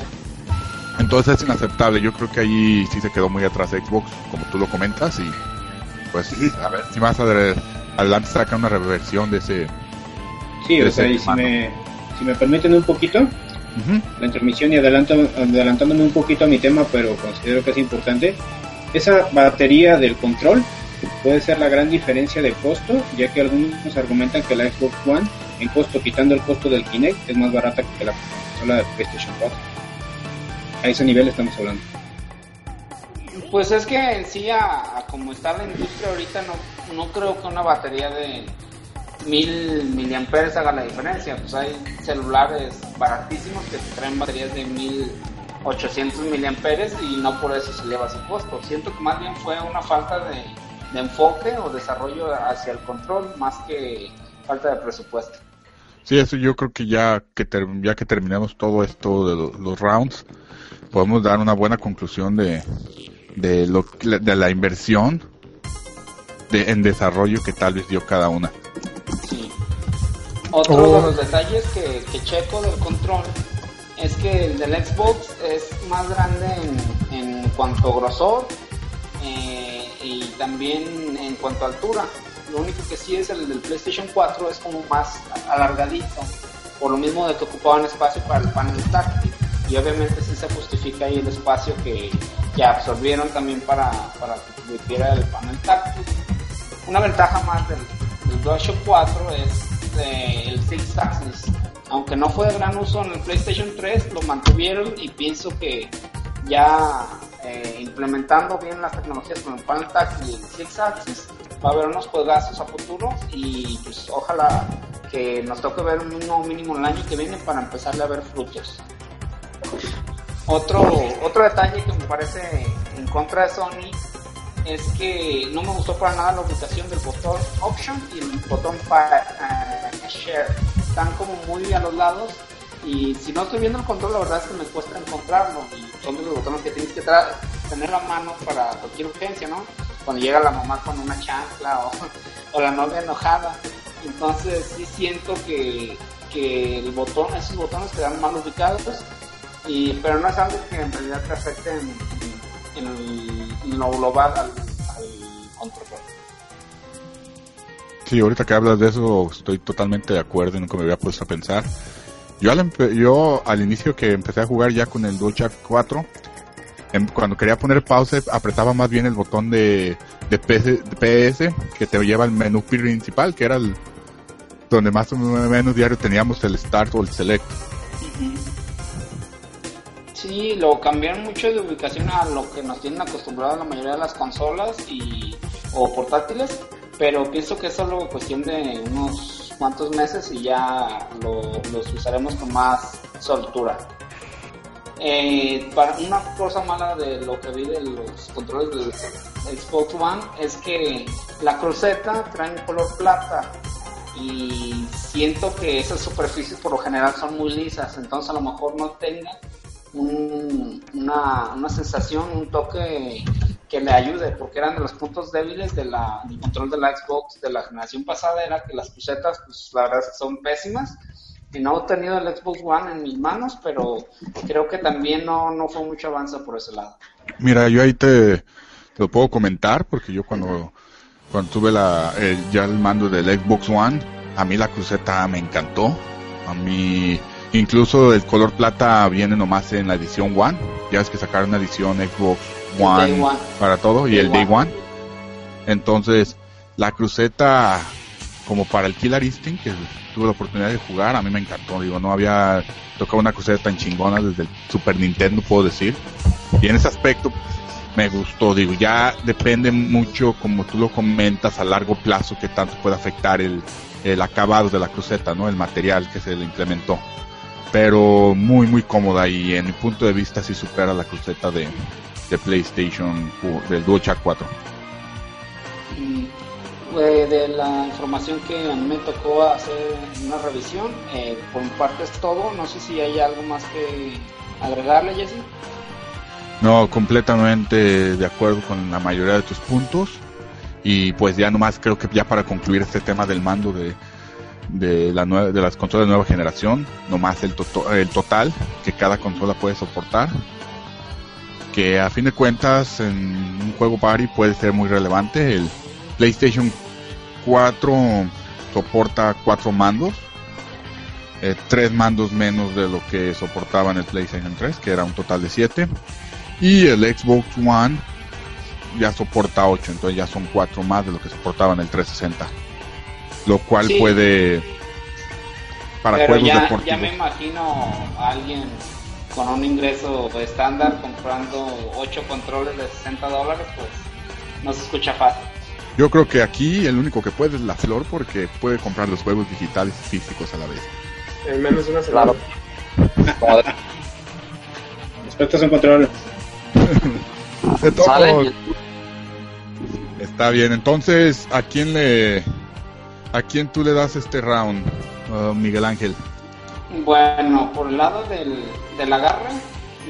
Entonces es inaceptable. Yo creo que ahí sí se quedó muy atrás Xbox, como tú lo comentas. Y pues a ver si más adelante saca una reversión de ese. Sí, de o sea, y si me, si me permiten un poquito, la intermisión y adelanto, adelantándome un poquito a mi tema, pero considero que es importante, esa batería del control puede ser la gran diferencia de costo, ya que algunos argumentan que la Xbox One, en costo, quitando el costo del Kinect, es más barata que la consola de PlayStation 4. A ese nivel estamos hablando. Pues es que en sí, a, como está la industria ahorita, no, no creo que una batería de mil miliamperes haga la diferencia. Pues hay celulares baratísimos que traen baterías de 1800 miliamperes y no por eso se eleva su costo. Siento que más bien fue una falta de, enfoque o desarrollo hacia el control más que falta de presupuesto. Sí, eso yo creo que ya que ter- ya que terminamos todo esto de lo- los rounds, podemos dar una buena conclusión de de lo que- de la inversión de, en desarrollo que tal vez dio cada una. Sí. Otro Oh. de los detalles que, que checo del control es que el del Xbox es más grande en, en cuanto a grosor eh, y también en cuanto a altura. Lo único que sí es el del PlayStation 4 es como más alargadito, por lo mismo de que ocupaban espacio para el panel táctil. Y obviamente sí se justifica ahí el espacio que, que absorbieron también para, para que tuviera el panel táctil. Una ventaja más del, del DualShock 4 es eh, el Six Axis. Aunque no fue de gran uso en el PlayStation 3, lo mantuvieron y pienso que ya eh, implementando bien las tecnologías con el panel táctil y el Six Axis, va a haber unos juegazos a futuro y pues ojalá que nos toque ver un mínimo, mínimo el año que viene para empezarle a ver frutos. Otro, otro detalle que me parece en contra de Sony es que no me gustó para nada la ubicación del botón Option y el botón pa- eh, Share. Están como muy a los lados y si no estoy viendo el control la verdad es que me cuesta encontrarlo y son de los botones que tienes que tener a mano para cualquier urgencia, ¿no? Cuando llega la mamá con una chancla o, o la novia enojada. Entonces sí siento que, que el botón, esos botones quedan mal ubicados y, pero no es algo que en realidad te afecte en, en- en lo global al, al control. Sí, ahorita que hablas de eso estoy totalmente de acuerdo nunca me había puesto a pensar. Yo al, yo al inicio que empecé a jugar ya con el DualShock 4, em- cuando quería poner pause apretaba más bien el botón de, de, PS, de PS que te lleva al menú principal, que era el donde más o menos diario teníamos el Start o el Select. Sí, lo cambiaron mucho de ubicación a lo que nos tienen acostumbrados la mayoría de las consolas y o portátiles, pero pienso que es solo cuestión de unos cuantos meses y ya lo, los usaremos con más soltura. Eh, una cosa mala de lo que vi de los controles del Xbox One es que la cruceta trae un color plata y siento que esas superficies por lo general son muy lisas, entonces a lo mejor no tenga un- una, una sensación, un toque que le ayude, porque eran de los puntos débiles de la, del control de la Xbox de la generación pasada, era que las crucetas, pues la verdad son pésimas. Y no he tenido el Xbox One en mis manos, pero creo que también no, no fue mucho avance por ese lado. Mira, yo ahí te, te lo puedo comentar porque yo cuando, cuando tuve la, ya el mando del Xbox One, A mí la cruceta me encantó. A mí, incluso el color plata viene nomás en la edición One. Ya ves que sacaron una edición Xbox One, Day One. para todo y Day el Day One. One. Entonces, la cruceta, como para el Killer Instinct, que tuve la oportunidad de jugar, a mí me encantó. Digo, no había tocado una cruceta tan chingona desde el Super Nintendo, puedo decir. Y en ese aspecto, me gustó. Digo, ya depende mucho, como tú lo comentas, a largo plazo, que tanto puede afectar el, el acabado de la cruceta, ¿no? El material que se le implementó. Pero muy, muy cómoda y en mi punto de vista sí supera la cruceta de, de PlayStation, del DualShock 4. Eh, de la información que a mí me tocó hacer una revisión, eh, por mi parte es todo. No sé si hay algo más que agregarle, Jesse. No, completamente de acuerdo con la mayoría de tus puntos. Y pues ya nomás creo que ya para concluir este tema del mando de, de, las consolas de nueva generación, nomás el, el total que cada consola puede soportar. Que a fin de cuentas en un juego party puede ser muy relevante. El PlayStation 4 soporta cuatro mandos. eh, tres mandos menos de lo que soportaba en el PlayStation 3, que era un total de siete. Y el Xbox One ya soporta 8, entonces ya son 4 más de lo que soportaba en el 360. Lo cual Sí. puede para Pero juegos ya, deportivos. ya me imagino a alguien con un ingreso estándar comprando 8 controles de 60 dólares, pues no se escucha fácil. Yo creo que aquí el único que puede es la Flor porque puede comprar los juegos digitales y físicos a la vez. En menos de una semana. De- Respecto a un control. Está bien, entonces, ¿a quién le a quién tú le das este round, uh, Miguel Ángel? Bueno, por el lado del, del agarre,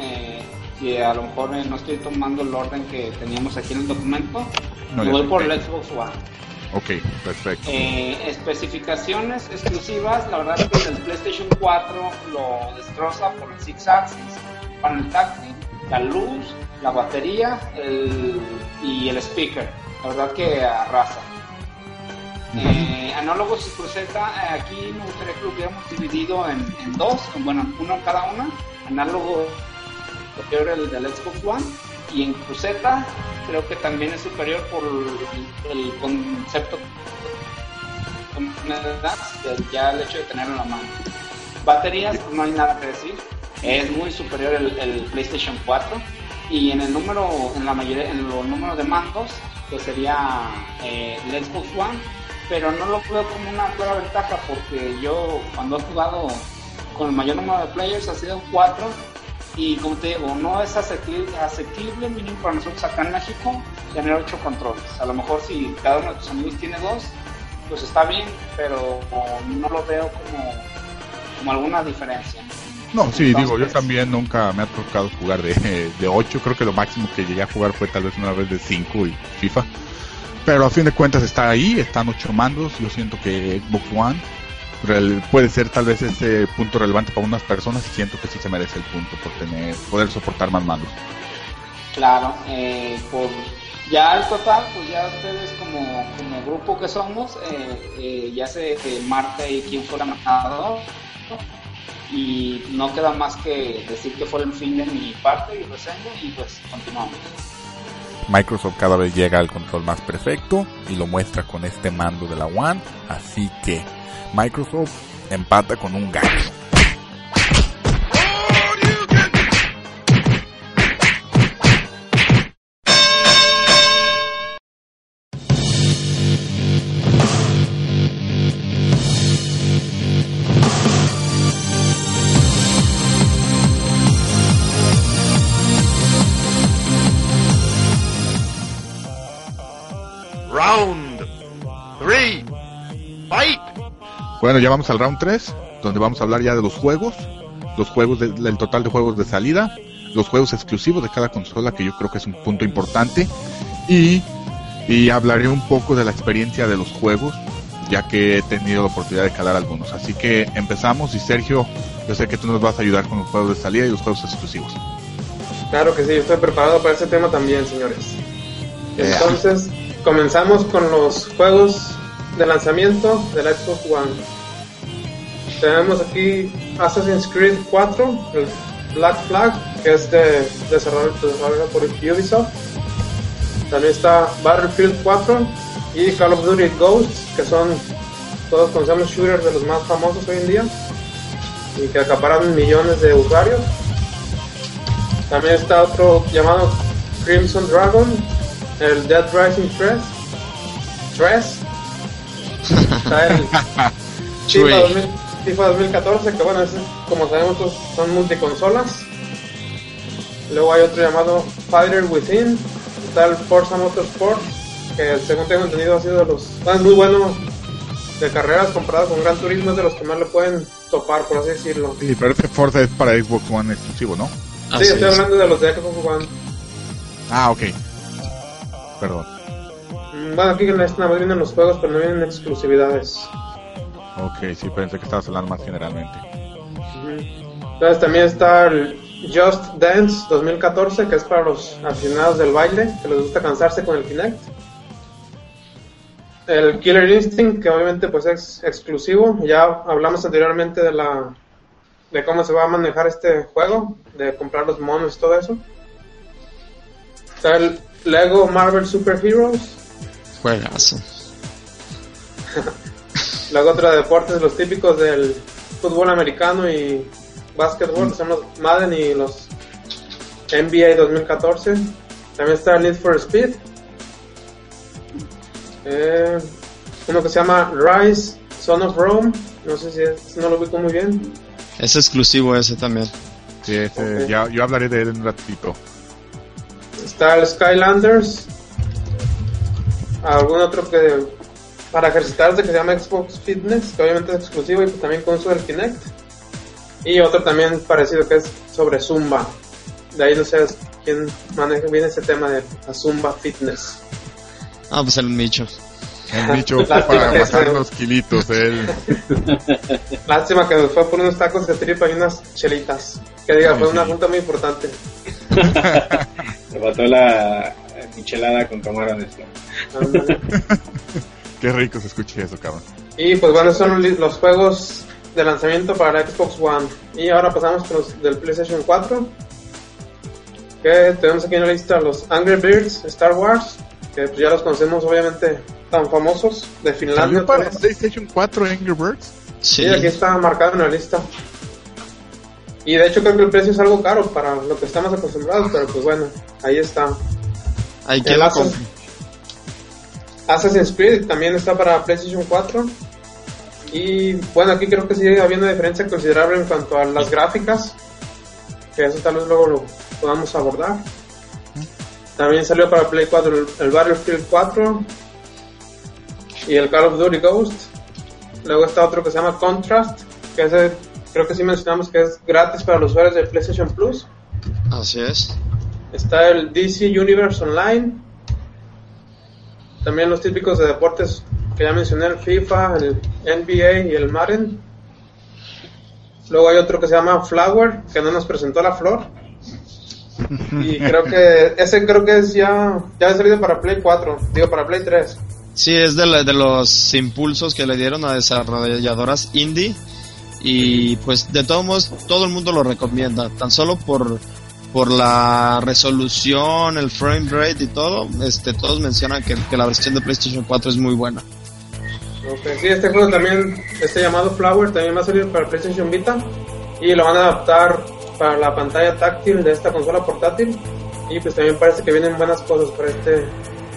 eh, que a lo mejor eh, no estoy tomando el orden que teníamos aquí en el documento, No, me voy por el Xbox One. Ok, perfecto. Eh, especificaciones exclusivas, la verdad es que el PlayStation 4 lo destroza por el Six Axis, panel táctil, la luz, la batería el- y el speaker. La verdad que arrasa. Eh, análogos y cruceta, eh, aquí me gustaría que lo hubiéramos dividido en, dos, en- bueno, uno cada una. Análogo superior el del Xbox One y en cruceta creo que también es superior por el, concepto ya el hecho de tenerlo en la mano. Baterías, pues no hay nada que decir. Es muy superior el, PlayStation 4 y en el número, en la mayoría, en los números de mandos, que sería eh, el Xbox One, pero no lo veo como una clara ventaja porque yo cuando he jugado con el mayor número de players ha sido 4 y como te digo, no es asequible, asequible mínimo para nosotros acá en México tener 8 controles. A lo mejor si cada uno de tus amigos tiene dos, pues está bien, pero no lo veo como, como alguna diferencia. No, sí, Entonces- digo, yo también nunca me ha tocado jugar de, de 8, creo que lo máximo que llegué a jugar fue tal vez una vez de 5 y FIFA. Pero a fin de cuentas está ahí, están 8 mandos, yo siento que Xbox One puede ser tal vez ese punto relevante para unas personas y siento que sí se merece el punto por tener poder soportar más mandos. Claro, eh, por ya el total, pues ya ustedes como, como grupo que somos, eh, eh, ya se ahí quién fue el ganador y no queda más que decir que fue el fin de mi parte y reseña y pues continuamos. Microsoft cada vez llega al control más perfecto y lo muestra con este mando de la One, así que Microsoft empata con un gancho. Three. Fight. Bueno, ya vamos al round 3, donde vamos a hablar ya de los juegos, los juegos de- del total de juegos de salida, los juegos exclusivos de cada consola, que yo creo que es un punto importante, y, y hablaré un poco de la experiencia de los juegos, ya que he tenido la oportunidad de calar algunos. Así que empezamos y Sergio, yo sé que tú nos vas a ayudar con los juegos de salida y los juegos exclusivos. Claro que sí, yo estoy preparado para ese tema también, señores. Yeah. Comenzamos con los juegos de lanzamiento de la Xbox One. Tenemos aquí Assassin's Creed 4, el Black Flag, que es de desarrollo, desarrollado por Ubisoft. También está Battlefield 4 y Call of Duty Ghosts, que son todos conocemos shooters de los más famosos hoy en día y que acaparan millones de usuarios. También está otro llamado Crimson Dragon, el Dead Rising 3. 3. Está el FIFA, 2000 FIFA 2014, que bueno, ese, como sabemos son multiconsolas. Luego hay otro llamado Fighter Within. Está el Forza Motorsport, que según tengo entendido ha sido de los... Es muy bueno de carreras comparado con Gran Turismo, es de los que más le pueden topar, por así decirlo. Sí, pero este Forza es para Xbox One exclusivo, ¿no? Sí, Así estoy es. hablando de los de Xbox One. Ah, ok. Perdón. Bueno, aquí en esta más vienen los juegos, pero no vienen exclusividades. Ok, sí, pensé que estabas hablando más generalmente. Entonces también está el Just Dance 2014, que es para los aficionados del baile, que les gusta cansarse con el Kinect. El Killer Instinct, que obviamente pues es exclusivo. Ya hablamos anteriormente de la de cómo se va a manejar este juego, de comprar los monos y todo eso. Está el Lego Marvel Super Heroes, Juegazo. Luego otro de deportes, los típicos del fútbol americano y básquetbol, que son los Madden y los NBA 2014. También está Need for Speed. Eh, uno que se llama Rise, Son of Rome. No sé si es- no lo ubico muy bien. Es exclusivo ese también. Sí, ese- Ok. ya, yo hablaré de él en un ratito. Está el Skylanders. Algún otro que para ejercitarse que se llama Xbox Fitness, que obviamente es exclusivo y pues también con del Kinect. Y otro también parecido que es sobre Zumba. De ahí no sé quién maneja bien ese tema de la Zumba Fitness. Ah, pues el Micho. El bicho fue para bajar unos kilitos, él. Lástima que nos fue por unos tacos de tripa y unas chelitas. Que diga, Ay, fue una junta muy importante. Se faltó la eh, michelada con camarones. ¿no? Ándale. Qué rico se escucha eso, cabrón. Y pues bueno, son los juegos de lanzamiento para la Xbox One. Y ahora pasamos con los del PlayStation 4. Que tenemos aquí en la lista los Angry Birds Star Wars. Que pues ya los conocemos obviamente tan famosos de Finlandia. ¿Salió para. PlayStation 4 Angry Birds? Sí. Sí, aquí está marcado en la lista. Y de hecho creo que el precio es algo caro para lo que estamos acostumbrados, pero pues bueno, ahí está. Hay que compre. Assassin's Creed también está para PlayStation 4. Y bueno, aquí creo que sigue habiendo una diferencia considerable en cuanto a las gráficas. Que eso tal vez luego lo podamos abordar. También salió para Play 4 el, el Battlefield 4 y el Call of Duty Ghost. Luego está otro que se llama Contrast, que ese creo que sí mencionamos que es gratis para los usuarios de PlayStation Plus. Así es. Está el DC Universe Online. También los típicos de deportes que ya mencioné, el FIFA, el NBA y el Madden. Luego hay otro que se llama Flower, que no nos presentó la flor. Y creo que ese creo que es ya ya ha salido para Play 4, digo para Play 3. Sí, es de, la- de los impulsos que le dieron a desarrolladoras indie. Y pues de todos modos, todo el mundo lo recomienda. Tan solo por, por la resolución, el frame rate y todo, este, todos mencionan que, que la versión de PlayStation 4 es muy buena. Ok, Sí, este juego también, este llamado Flower, también va a salir para PlayStation Vita y lo van a adaptar para la pantalla táctil de esta consola portátil y pues también parece que vienen buenas cosas para este,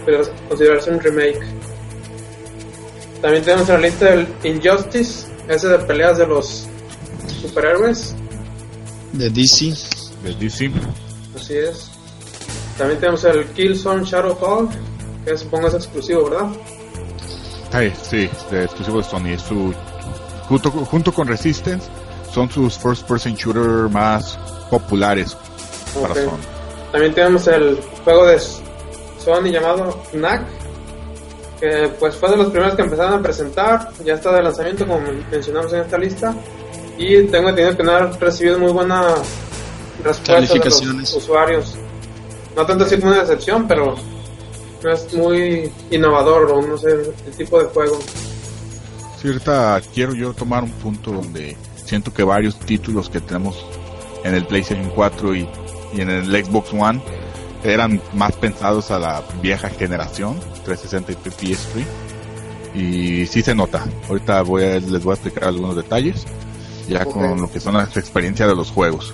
pero considerarse un remake. También tenemos en la lista el Injustice, ese de peleas de los superhéroes, De DC. De DC. así es. También tenemos el Killzone Shadowfall, que supongo es exclusivo, ¿verdad? Ay, sí, de exclusivo de Sony. Es su, junto, junto con Resistance, son sus first person shooter más populares para. Sony. También tenemos el juego de Sony llamado Knack, que pues fue de los primeros que empezaron a presentar, ya está de lanzamiento como mencionamos en esta lista, y tengo entendido que no ha recibido muy buena respuesta de los usuarios. No tanto así como una decepción, pero no es muy innovador o no sé el tipo de juego. Cierta, quiero yo tomar un punto donde siento que varios títulos que tenemos en el PlayStation 4 y, y en el Xbox One eran más pensados a la vieja generación, 360 y PS3. Y sí se nota. Ahorita voy a, les voy a explicar algunos detalles, ya con lo que son las experiencias de los juegos.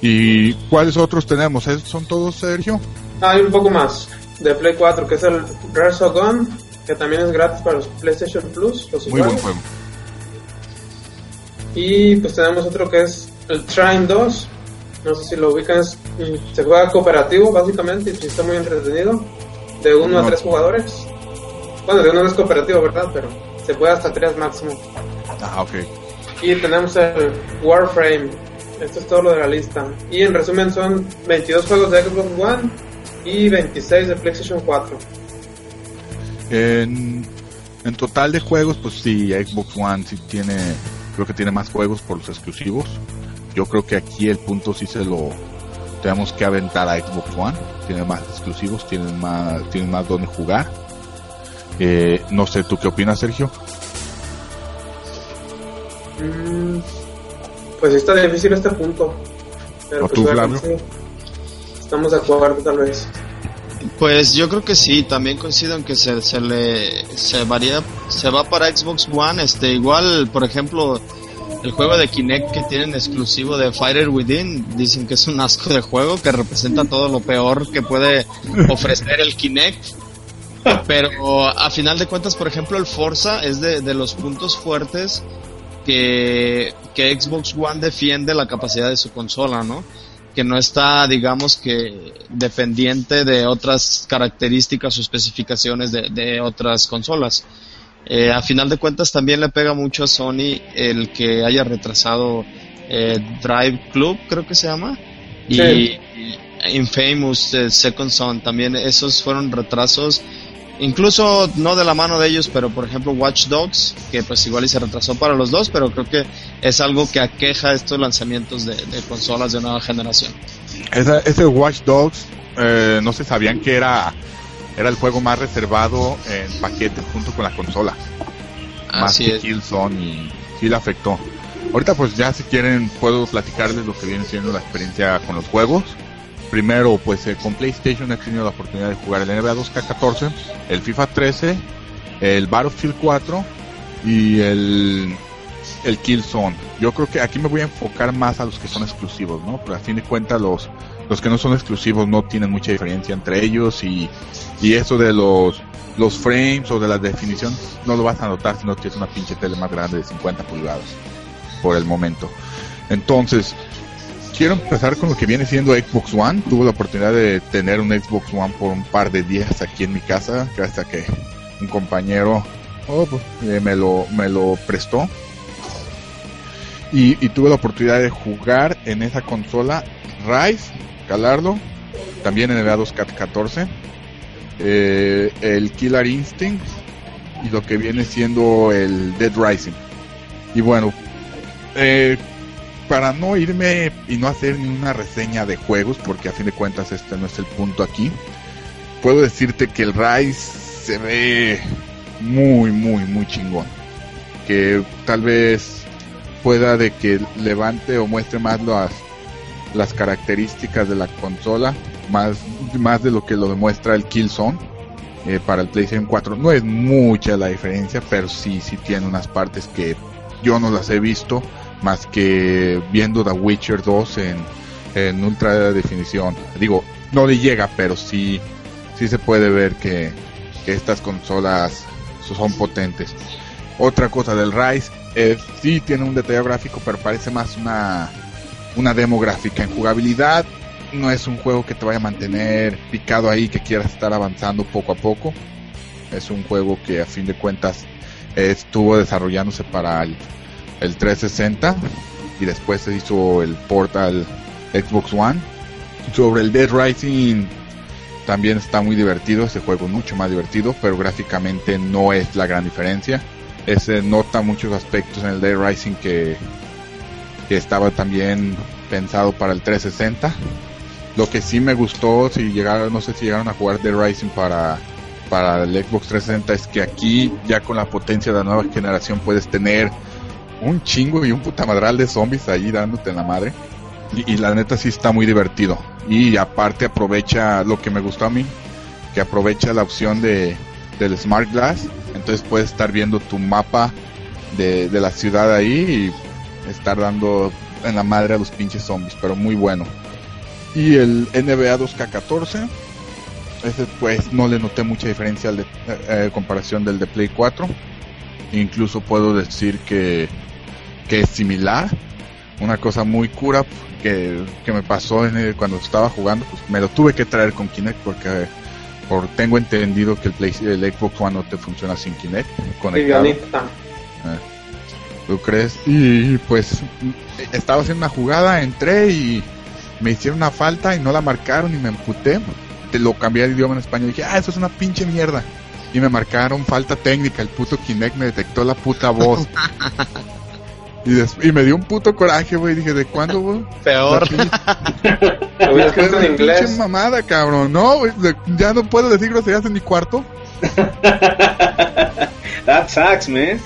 ¿Y cuáles otros tenemos? ¿Esos ¿Son todos, Sergio? Hay un poco más de Play 4, que es el Resogun, que también es gratis para los PlayStation Plus. Los Muy buen juego. Y pues tenemos otro que es el Train 2. No sé si lo ubican, es- se juega cooperativo básicamente y está muy entretenido. De uno a tres jugadores. Bueno, de uno no es cooperativo, ¿verdad? Pero se puede hasta tres máximo. Ah, ok. Y tenemos el Warframe. Esto es todo lo de la lista. Y en resumen son 22 juegos de Xbox One y 26 de PlayStation 4. En, en total de juegos, pues sí, Xbox One sí tiene, creo que tiene más juegos por los exclusivos. Yo creo que aquí el punto sí se lo tenemos que aventar a Xbox One. Tiene más exclusivos, tiene más, tiene más donde jugar. Eh, no sé, ¿tú qué opinas, Sergio? Mm, pues sí está difícil este punto. Pero ¿O pues tú, sí. Estamos de acuerdo tal vez. Pues yo creo que sí, también coincido en que se, se le se varía, se va para Xbox One, este igual, por ejemplo, el juego de Kinect que tienen exclusivo de Fighter Within, dicen que es un asco de juego que representa todo lo peor que puede ofrecer el Kinect. Pero a final de cuentas, por ejemplo, el Forza es de, los puntos fuertes que, que Xbox One defiende la capacidad de su consola, ¿no? que no está, digamos que, dependiente de otras características o especificaciones de, de otras consolas. Eh, a final de cuentas también le pega mucho a Sony el que haya retrasado eh, Drive Club, creo que se llama, y, Sí. y Infamous eh, Second Son, también esos fueron retrasos incluso no de la mano de ellos, pero por ejemplo Watch Dogs, que pues igual y se retrasó para los dos, pero creo que es algo que aqueja estos lanzamientos de, de consolas de nueva generación. Esa- ese Watch Dogs, eh, no se sabían que era, era el juego más reservado en paquete junto con la consola. más que es. Killzone y sí le afectó. Ahorita pues ya si quieren puedo platicarles lo que viene siendo la experiencia con los juegos. Primero pues eh, con PlayStation he tenido la oportunidad de jugar el NBA 2K14, el FIFA 13, el Battlefield 4 y el, el Killzone. Yo creo que aquí me voy a enfocar más a los que son exclusivos, ¿no? Pero a fin de cuentas los, los que no son exclusivos no tienen mucha diferencia entre ellos y, y eso de los los frames o de la definición no lo vas a notar si no tienes una pinche tele más grande de 50 pulgadas por el momento. Entonces, quiero empezar con lo que viene siendo Xbox One. Tuve la oportunidad de tener un Xbox One por un par de días aquí en mi casa, hasta que un compañero oh, pues, eh, me, lo, me lo prestó. Y, y tuve la oportunidad de jugar en esa consola Rise, calarlo, también en el A2K14 eh, el Killer Instinct y lo que viene siendo el Dead Rising. Y bueno, eh, para no irme y no hacer ni una reseña de juegos, porque a fin de cuentas este no es el punto aquí, puedo decirte que el Rise se ve muy, muy, muy chingón. Que tal vez pueda de que levante o muestre más las, las características de la consola más, más de lo que lo demuestra el Killzone eh, para el PlayStation 4. No es mucha la diferencia, pero sí, sí tiene unas partes que yo no las he visto más que viendo The Witcher 2 en, en ultra definición. Digo, no le llega, pero sí, sí se puede ver que, estas consolas son potentes. Otra cosa del Rise, eh, sí tiene un detalle gráfico, pero parece más una, una demo gráfica. En jugabilidad, no es un juego que te vaya a mantener picado ahí, que quieras estar avanzando poco a poco. Es un juego que a fin de cuentas estuvo desarrollándose para el, el 360 y después se hizo el portal Xbox One. Sobre el Dead Rising también está muy divertido, ese juego es mucho más divertido, pero gráficamente no es la gran diferencia. Se nota muchos aspectos en el Dead Rising que, que estaba también pensado para el 360. Lo que sí me gustó, si llegaron, no sé si llegaron a jugar Dead Rising para, para el Xbox 360 es que aquí ya con la potencia de la nueva generación puedes tener un chingo y un puta madral de zombies ahí dándote en la madre. Y, y la neta sí está muy divertido. Y aparte aprovecha lo que me gustó a mí, que aprovecha la opción de del Smart Glass. Entonces puedes estar viendo tu mapa de, de la ciudad ahí y estar dando en la madre a los pinches zombies, pero muy bueno. Y el NBA 2K14, ese pues no le noté mucha diferencia al de, eh, eh, comparación del de Play 4. Incluso puedo decir que, que es similar. Una cosa muy cura que, que me pasó en el- cuando estaba jugando, pues me lo tuve que traer con Kinect porque por tengo entendido que el, Play, el Xbox One no te funciona sin Kinect conectado. Eh, ¿Tú crees? Y pues estaba haciendo una jugada, entré y me hicieron una falta y no la marcaron y me emputé. Te lo cambié de idioma en español y dije, ah, eso es una pinche mierda. Y me marcaron falta técnica, el puto Kinect me detectó la puta voz. y, y me dio un puto coraje, güey. Dije, ¿de cuándo, güey? Peor. Lo hubiera escrito en Pinche inglés. mamada, cabrón. No, güey, ya no puedo decir groserías en mi cuarto. That sucks, man.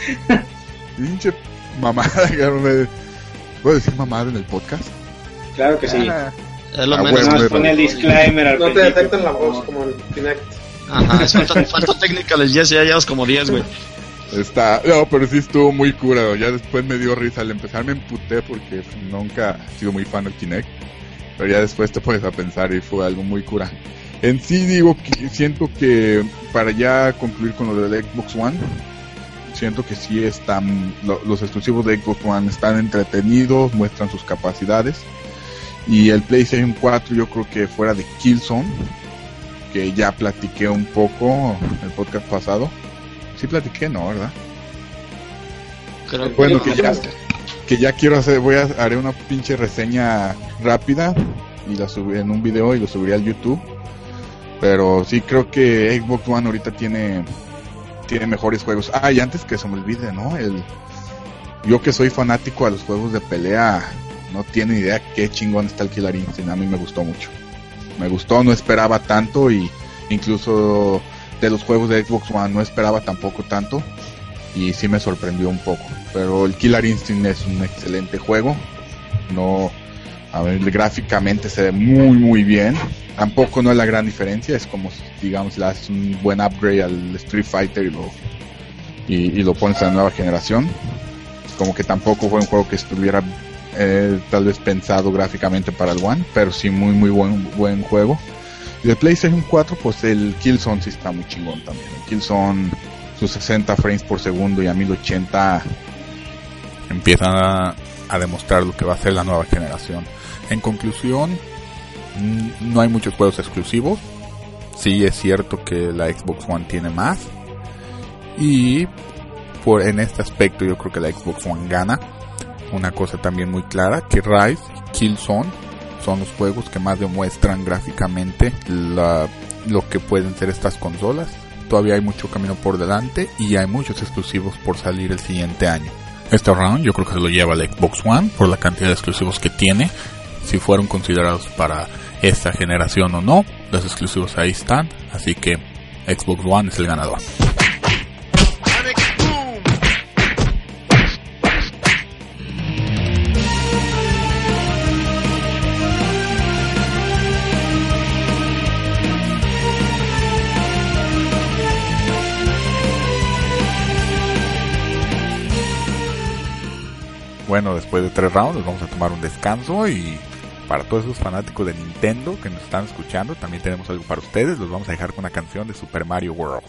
Pinche mamada, cabrón. ¿Puedo decir mamada en el podcast? Claro que sí. Ah, Es lo Ah, menos. pone el disclaimer al No te detectan la voz como el Kinect. Ajá, es falta, falta técnica Jesse, ya llevas como 10, güey. Está, no, pero sí estuvo muy curado. Ya después me dio risa. Al empezar me emputé porque nunca he sido muy fan del Kinect. Pero ya después te pones a pensar y fue algo muy cura. En sí digo que siento que para ya concluir con lo del Xbox One, siento que sí están, lo- los exclusivos de Xbox One están entretenidos, muestran sus capacidades. Y el PlayStation 4 yo creo que fuera de Killzone, que ya platiqué un poco el podcast pasado. Sí platiqué, ¿no? ¿Verdad? Creo que Bueno, que ya, que ya quiero hacer, voy a haré una pinche reseña rápida y la subiré en un video y lo subiré al YouTube. Pero sí creo que Xbox One ahorita tiene tiene mejores juegos. Ah, y antes que se me olvide, ¿no? El yo que soy fanático a los juegos de pelea, no tiene idea qué chingón está el Killer Instinct. A mí me gustó mucho. Me gustó, no esperaba tanto y incluso de los juegos de Xbox One no esperaba tampoco tanto y sí me sorprendió un poco. Pero el Killer Instinct es un excelente juego. No, a ver, gráficamente se ve muy muy bien. Tampoco no es la gran diferencia, es como digamos le haces un buen upgrade al Street Fighter y lo y, y lo pones a la nueva generación. Como que tampoco fue un juego que estuviera tal vez pensado gráficamente para el One, pero sí muy muy buen buen juego. Y de PlayStation 4, pues el Killzone sí está muy chingón también. El Killzone, sus 60 frames por segundo y a 1080 empiezan a, a demostrar lo que va a ser la nueva generación. En conclusión, mm, no hay muchos juegos exclusivos. Sí es cierto que la Xbox One tiene más. Y por en este aspecto yo creo que la Xbox One gana. Una cosa también muy clara, que Rise y Killzone son los juegos que más demuestran gráficamente la- lo que pueden ser estas consolas. Todavía hay mucho camino por delante y hay muchos exclusivos por salir el siguiente año. Este round yo creo que se lo lleva la Xbox One por la cantidad de exclusivos que tiene. Si fueron considerados para esta generación o no, los exclusivos ahí están. Así que Xbox One es el ganador. Bueno, después de tres rounds vamos a tomar un descanso y para todos esos fanáticos de Nintendo que nos están escuchando, también tenemos algo para ustedes. Los vamos a dejar con una canción de Super Mario World.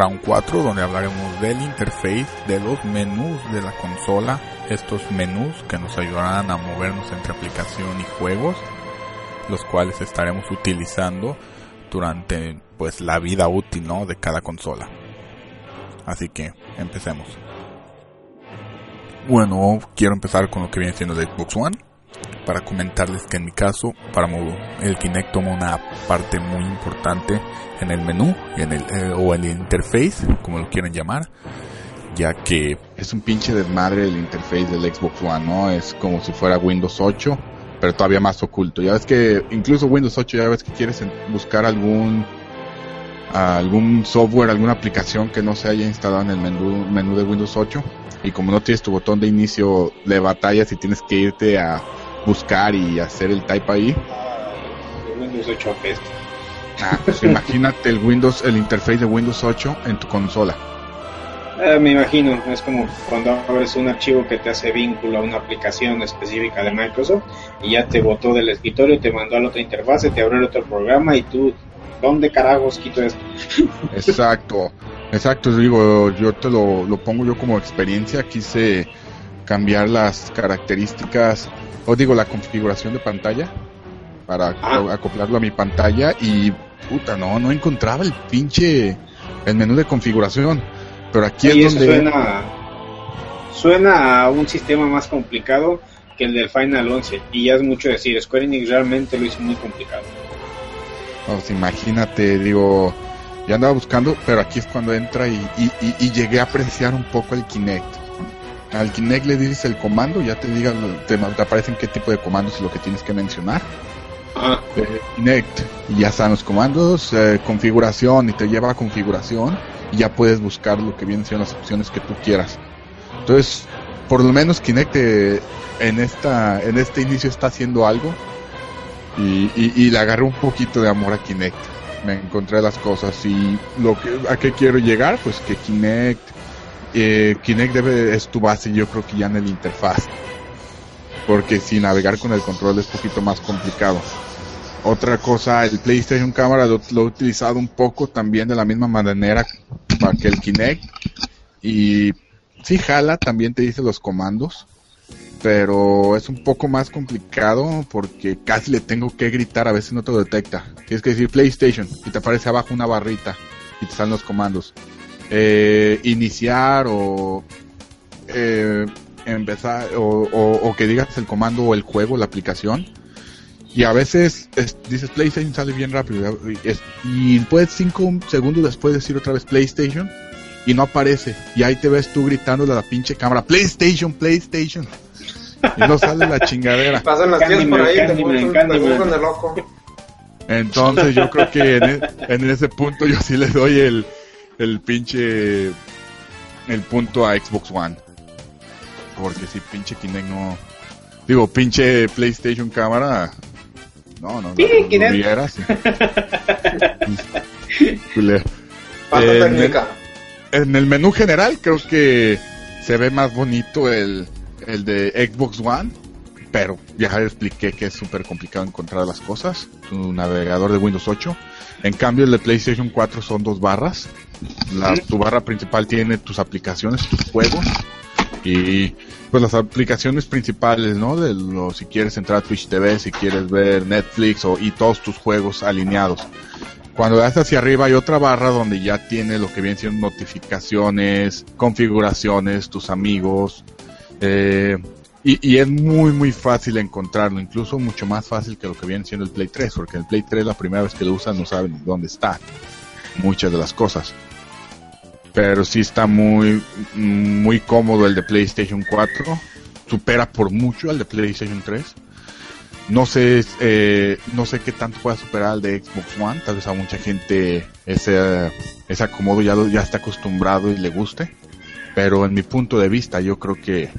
Round 4 donde hablaremos del interface, de los menús de la consola, estos menús que nos ayudarán a movernos entre aplicación y juegos, los cuales estaremos utilizando durante pues la vida útil ¿no? de cada consola. Así que empecemos. Bueno, quiero empezar con lo que viene siendo de Xbox One. Para comentarles que en mi caso, para el Kinect toma una parte muy importante en el menú en el, eh, o en el interface, como lo quieran llamar, ya que Es un pinche desmadre el interface del Xbox One, ¿no? Es como si fuera Windows 8, pero todavía más oculto. Ya ves que incluso Windows 8 ya ves que quieres buscar algún algún software, alguna aplicación que no se haya instalado en el menú, menú de Windows 8 y como no tienes tu botón de inicio de batallas y tienes que irte a buscar y hacer el type ahí, Windows 8 apesta. ah, pues imagínate el Windows, el interface de Windows 8 en tu consola. Eh, me imagino, es como cuando abres un archivo que te hace vínculo a una aplicación específica de Microsoft y ya te botó del escritorio, te mandó a la otra interfase, te abrió el otro programa y tú, ¿dónde carajos quito esto? Exacto, exacto, digo, yo te lo, lo pongo yo como experiencia, quise cambiar las características, o digo, la configuración de pantalla para Ah. acoplarlo a mi pantalla y puta, no, no encontraba el pinche, el menú de configuración, pero aquí es donde... suena, suena a un sistema más complicado que el del Final 11 y ya es mucho decir, Square Enix realmente lo hizo muy complicado. Pues imagínate, digo, ya andaba buscando, pero aquí es cuando entra y, y, y- y llegué a apreciar un poco el Kinect. Al Kinect le dices el comando, ya te diga, te, te aparecen qué tipo de comandos es lo que tienes que mencionar. Ah, Eh, Kinect, y ya están los comandos, eh, configuración, y te lleva a configuración, y ya puedes buscar lo que vienen siendo las opciones que tú quieras. Entonces, por lo menos Kinect eh, en esta en este inicio está haciendo algo y, y, y le agarré un poquito de amor a Kinect. Me encontré las cosas y lo que a qué quiero llegar, pues que Kinect eh, Kinect debe es tu base, yo creo que ya en el interfaz, porque si navegar con el control es un poquito más complicado. Otra cosa, el PlayStation Cámara lo, he utilizado un poco también de la misma manera que el Kinect y sí jala, también te dice los comandos, pero es un poco más complicado porque casi le tengo que gritar, a veces no te lo detecta. Tienes que decir PlayStation y te aparece abajo una barrita y te salen los comandos. Eh, iniciar o eh, empezar o, o- o que digas el comando o el juego, la aplicación. Y a veces es- dices PlayStation sale bien rápido y, es- y puedes cinco segundos después decir otra vez PlayStation y no aparece. Y ahí te ves tú gritándole a la pinche cámara PlayStation, PlayStation. Y no sale la chingadera. Pasan las 10 por ahí, te Candyman, el loco. Entonces yo creo que en, e- en ese punto yo sí le doy el, el pinche el punto a Xbox One. Porque si pinche Kinect no digo pinche PlayStation cámara no no no, no, no vieras. En en el menú general creo que se ve más bonito el, el de Xbox One, pero ya expliqué que es súper complicado encontrar las cosas, tu navegador de Windows 8. En cambio el de PlayStation 4 son dos barras. La, tu barra principal tiene tus aplicaciones, tus juegos y pues las aplicaciones principales, ¿no? De lo, si quieres entrar a Twitch TV, si quieres ver Netflix o, y todos tus juegos alineados. Cuando das hacia arriba hay otra barra donde ya tiene lo que vienen siendo notificaciones, configuraciones, tus amigos. eh, y, y es muy muy fácil encontrarlo, incluso mucho más fácil que lo que viene siendo el Play 3, porque el Play 3 la primera vez que lo usas no saben dónde está muchas de las cosas. Pero sí está muy muy cómodo el de PlayStation 4, supera por mucho al de PlayStation 3. No sé, eh, no sé qué tanto pueda superar al de Xbox One. Tal vez a mucha gente ese, ese acomodo ya, ya está acostumbrado y le guste. Pero en mi punto de vista, yo creo que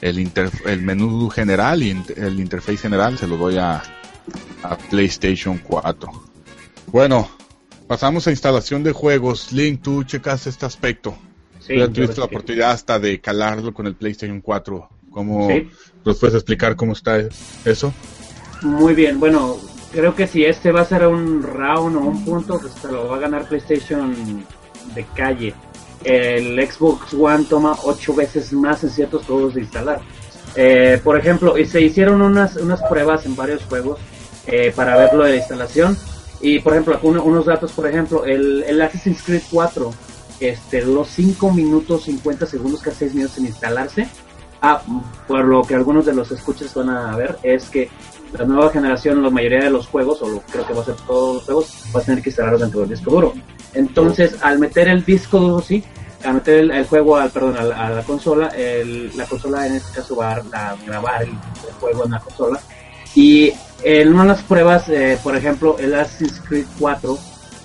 el, inter- el menú general y el interface general se lo doy a, a PlayStation 4. Bueno, pasamos a instalación de juegos. Link, tú checas este aspecto. Sí, ya tuviste la oportunidad hasta de calarlo con el PlayStation 4. ¿Cómo Sí. nos puedes explicar cómo está eso? Muy bien, bueno, creo que si este va a ser un round o un punto, pues se lo va a ganar PlayStation de calle. El Xbox One toma ocho veces más en ciertos juegos de instalar. Eh, por ejemplo, y se hicieron unas, unas pruebas en varios juegos eh, para ver lo de la instalación. Y por ejemplo, uno- unos datos, por ejemplo, el, el Assassin's Creed 4 este, duró 5 minutos 50 segundos, casi 6 minutos en instalarse. Ah, por lo que algunos de los escuchas van a ver, es que la nueva generación, la mayoría de los juegos, o lo, creo que va a ser todos los juegos, va a tener que instalarlos dentro del disco duro. Entonces, al meter el disco duro, sí, al meter el, el juego, al, perdón, a la, a la consola, el- la consola en este caso va a, a grabar el, el juego en la consola. Y en una de las pruebas, eh, por ejemplo, el Assassin's Creed 4,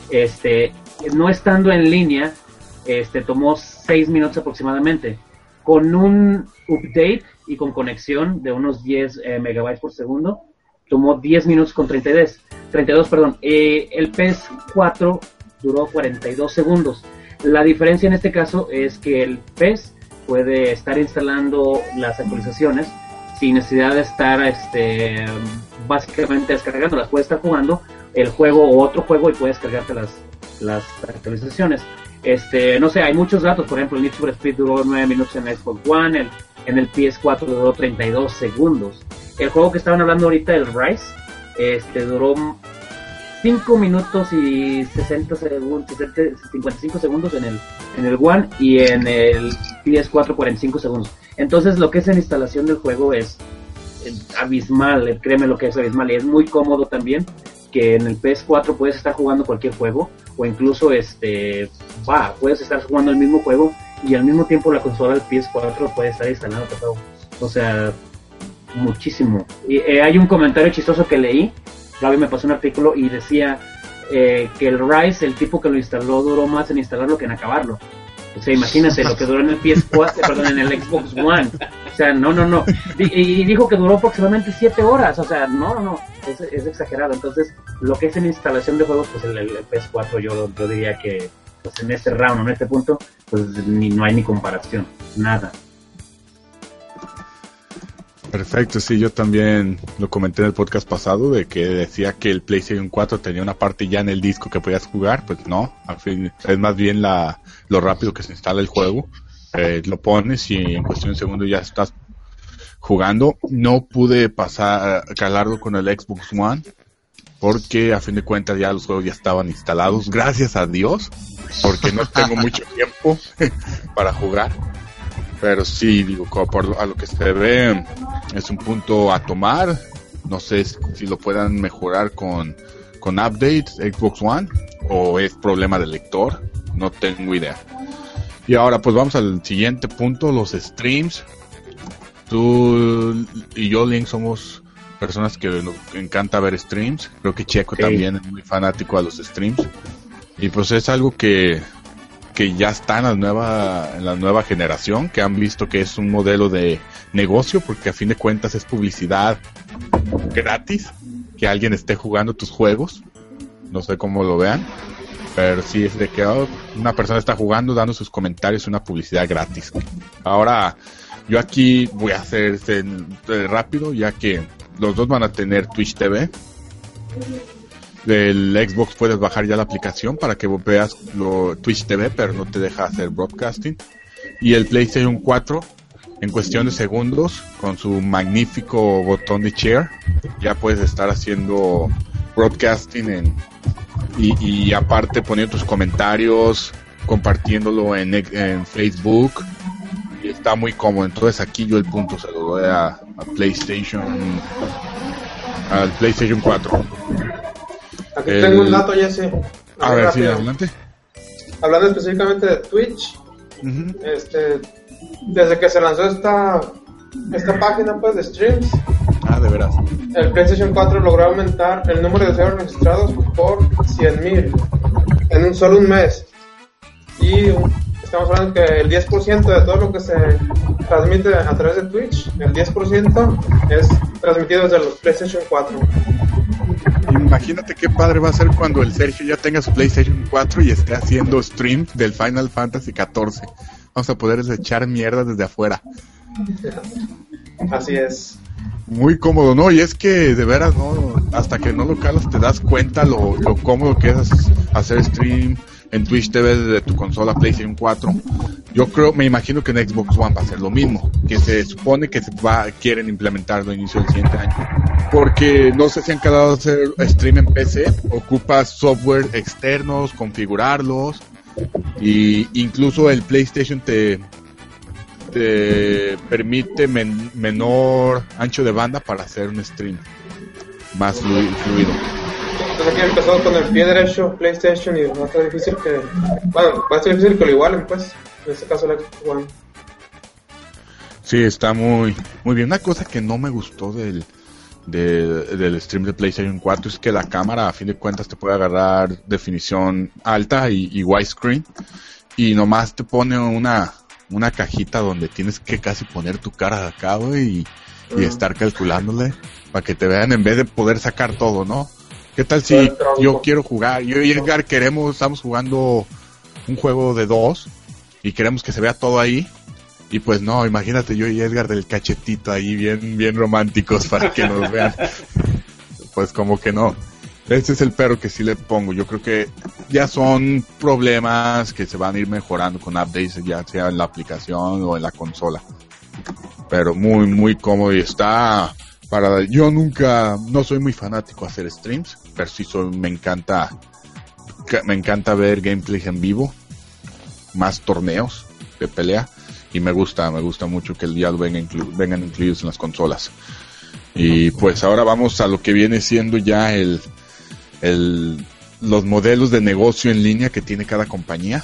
este, no estando en línea, este tomó 6 minutos aproximadamente. Con un update y con conexión de unos 10 eh, megabytes por segundo, tomó 10 minutos con 32, 32 perdón. Eh, el PS4 duró 42 segundos. La diferencia en este caso es que el PES puede estar instalando las actualizaciones sin necesidad de estar este, básicamente descargándolas. Puede estar jugando el juego o otro juego y puedes descargarte las, las actualizaciones. Este, no sé, hay muchos datos, por ejemplo, el Need for Speed duró 9 minutos en Xbox One, el, en el PS4 duró 32 segundos. El juego que estaban hablando ahorita, el Rise, este, duró 5 minutos y 60 segundos, 55 segundos en el, en el One y en el PS4 45 segundos. Entonces lo que es en instalación del juego es eh, abismal, eh, créeme lo que es abismal y es muy cómodo también que en el PS4 puedes estar jugando cualquier juego o incluso este va, puedes estar jugando el mismo juego y al mismo tiempo la consola del PS4 puede estar instalando todo. O sea, muchísimo. Y eh, hay un comentario chistoso que leí, Gaby me pasó un artículo y decía eh, que el Rise, el tipo que lo instaló, duró más en instalarlo que en acabarlo. O sea, imagínate lo que duró en el PS4, perdón, en el Xbox One. O sea, no, no, no. Y, dijo que duró aproximadamente 7 horas. O sea, no, no, no. Es, es, exagerado. Entonces, lo que es en instalación de juegos, pues el, el PS4 yo, yo diría que pues en este round, en este punto, pues ni, no hay ni comparación. Nada. Perfecto, sí, yo también lo comenté en el podcast pasado de que decía que el PlayStation 4 tenía una parte ya en el disco que podías jugar, pues no, al fin, es más bien la, lo rápido que se instala el juego, eh, lo pones y en cuestión de segundos ya estás jugando. No pude pasar, calarlo con el Xbox One, porque a fin de cuentas ya los juegos ya estaban instalados, gracias a Dios, porque no tengo mucho tiempo para jugar. Pero sí, digo, por a lo que se ve, es un punto a tomar. No sé si lo puedan mejorar con, con updates Xbox One o es problema del lector. No tengo idea. Y ahora pues vamos al siguiente punto, los streams. Tú y yo, Link, somos personas que nos encanta ver streams. Creo que Checo también es muy fanático a los streams. Y pues es algo que que ya está en la nueva la nueva generación que han visto que es un modelo de negocio porque a fin de cuentas es publicidad gratis que alguien esté jugando tus juegos. No sé cómo lo vean pero sí es de que oh, una persona está jugando dando sus comentarios una publicidad gratis. Ahora yo aquí voy a hacer este, rápido ya que los dos van a tener Twitch TV del Xbox puedes bajar ya la aplicación para que veas lo, Twitch TV, pero no te deja hacer broadcasting. Y el PlayStation 4, en cuestión de segundos, con su magnífico botón de share, ya puedes estar haciendo broadcasting en, y, aparte poniendo tus comentarios, compartiéndolo en, en Facebook. Y está muy cómodo. Entonces aquí yo el punto se lo doy a, a PlayStation al PlayStation 4. Aquí tengo un dato, Jesse. A ver, sí, adelante. Hablando específicamente de Twitch, este, desde que se lanzó esta, esta página pues, de streams, ah, de veras. el PlayStation 4 logró aumentar el número de usuarios registrados por 100.000 en un solo un mes. Y estamos hablando que el 10% de todo lo que se transmite a través de Twitch, el 10% es transmitido desde los PlayStation 4. Imagínate qué padre va a ser cuando el Sergio ya tenga su PlayStation 4 y esté haciendo stream del Final Fantasy 14. Vamos a poder echar mierda desde afuera. Así es. Muy cómodo, ¿no? Y es que de veras, ¿no? Hasta que no lo calas te das cuenta lo, lo cómodo que es hacer stream en Twitch TV desde tu consola PlayStation 4. Yo creo, me imagino que en Xbox One va a ser lo mismo, que se supone que va, quieren implementarlo a inicio del siguiente año. Porque no sé si han quedado a hacer stream en PC, ocupa software externos, configurarlos, y incluso el PlayStation te, te permite menor ancho de banda para hacer un stream más fluido. Entonces aquí empezado con el pie derecho PlayStation y va a estar difícil que... Bueno, va a ser difícil que lo igualen pues. En este caso el Xbox One. Sí, está muy, muy bien. Una cosa que no me gustó del, de- del stream de PlayStation 4 es que la cámara a fin de cuentas te puede agarrar definición alta y, y widescreen y nomás te pone una, una cajita donde tienes que casi poner tu cara acá, güey, y, y estar calculándole para que te vean en vez de poder sacar todo, ¿no? ¿Qué tal si yo quiero jugar, yo y Edgar queremos, estamos jugando un juego de dos y queremos que se vea todo ahí? Y pues no, imagínate yo y Edgar del cachetito ahí bien, bien románticos para que nos vean. pues como que no. Este es el pero que sí le pongo. Yo creo que ya son problemas que se van a ir mejorando con updates, ya sea en la aplicación o en la consola. Pero muy, muy cómodo y está para... Yo nunca, no soy muy fanático a hacer streams, pero sí soy, me encanta, me encanta ver gameplays en vivo, más torneos de pelea y me gusta, me gusta mucho que lo vengan, inclu- vengan incluidos en las consolas. Y pues ahora vamos a lo que viene siendo ya el, el, los modelos de negocio en línea que tiene cada compañía,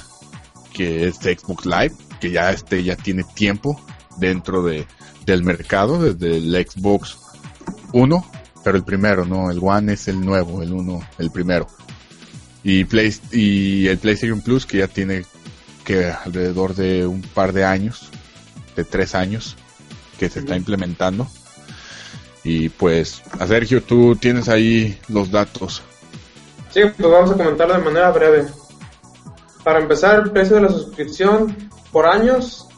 que es Xbox Live, que ya este ya tiene tiempo dentro de, del mercado, desde el Xbox 1, pero el primero, no, el One es el nuevo, el uno, el primero. Y, Play, y el PlayStation Plus, que ya tiene que alrededor de un par de años, de tres años, que se está implementando. Y pues, a Sergio, tú tienes ahí los datos. Sí, pues vamos a comentarlo de manera breve. Para empezar, el precio de la suscripción por años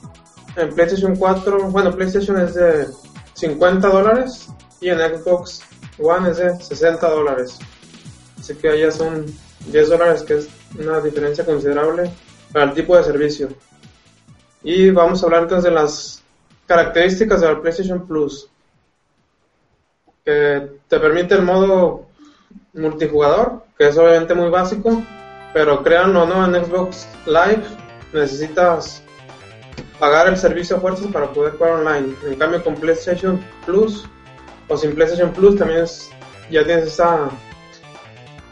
en PlayStation 4, bueno, PlayStation es de 50 dólares y en Xbox One es de 60 dólares. Así que allá son 10 dólares, que es una diferencia considerable para el tipo de servicio. Y vamos a hablar entonces de las características de la PlayStation Plus, que te permite el modo multijugador, que es obviamente muy básico, pero créanlo o no, en Xbox Live necesitas pagar el servicio a fuerzas para poder jugar online. En cambio, con PlayStation Plus o sin PlayStation Plus también ya tienes esa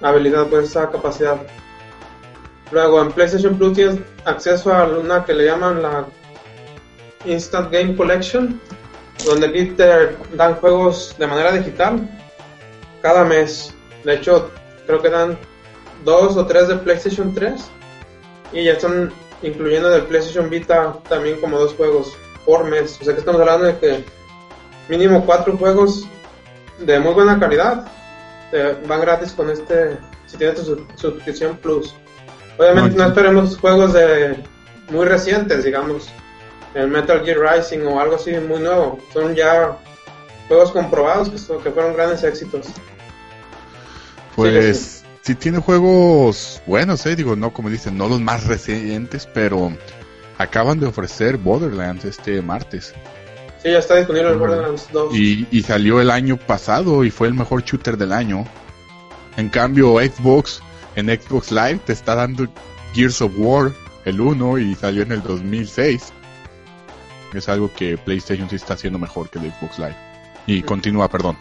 habilidad, pues esa capacidad. Luego, en PlayStation Plus tienes acceso a una que le llaman la Instant Game Collection, donde aquí te dan juegos de manera digital cada mes. De hecho, creo que dan dos o tres de PlayStation 3 y ya están incluyendo del PlayStation Vita también como dos juegos por mes. O sea que estamos hablando de que mínimo cuatro juegos de muy buena calidad te van gratis con este si tienes tu su- suscripción Plus. Obviamente no esperemos juegos de muy recientes, digamos, el Metal Gear Rising o algo así muy nuevo. Son ya juegos comprobados que, son- que fueron grandes éxitos. Pues, si tiene juegos buenos, eh, digo, no como dicen, no los más recientes, pero acaban de ofrecer Borderlands este martes. Sí, ya está disponible el Borderlands 2. Y, y salió el año pasado y fue el mejor shooter del año. En cambio, Xbox, en Xbox Live, te está dando Gears of War, el 1, y salió en el 2006. Es algo que PlayStation sí está haciendo mejor que el Xbox Live. Y continúa, perdón.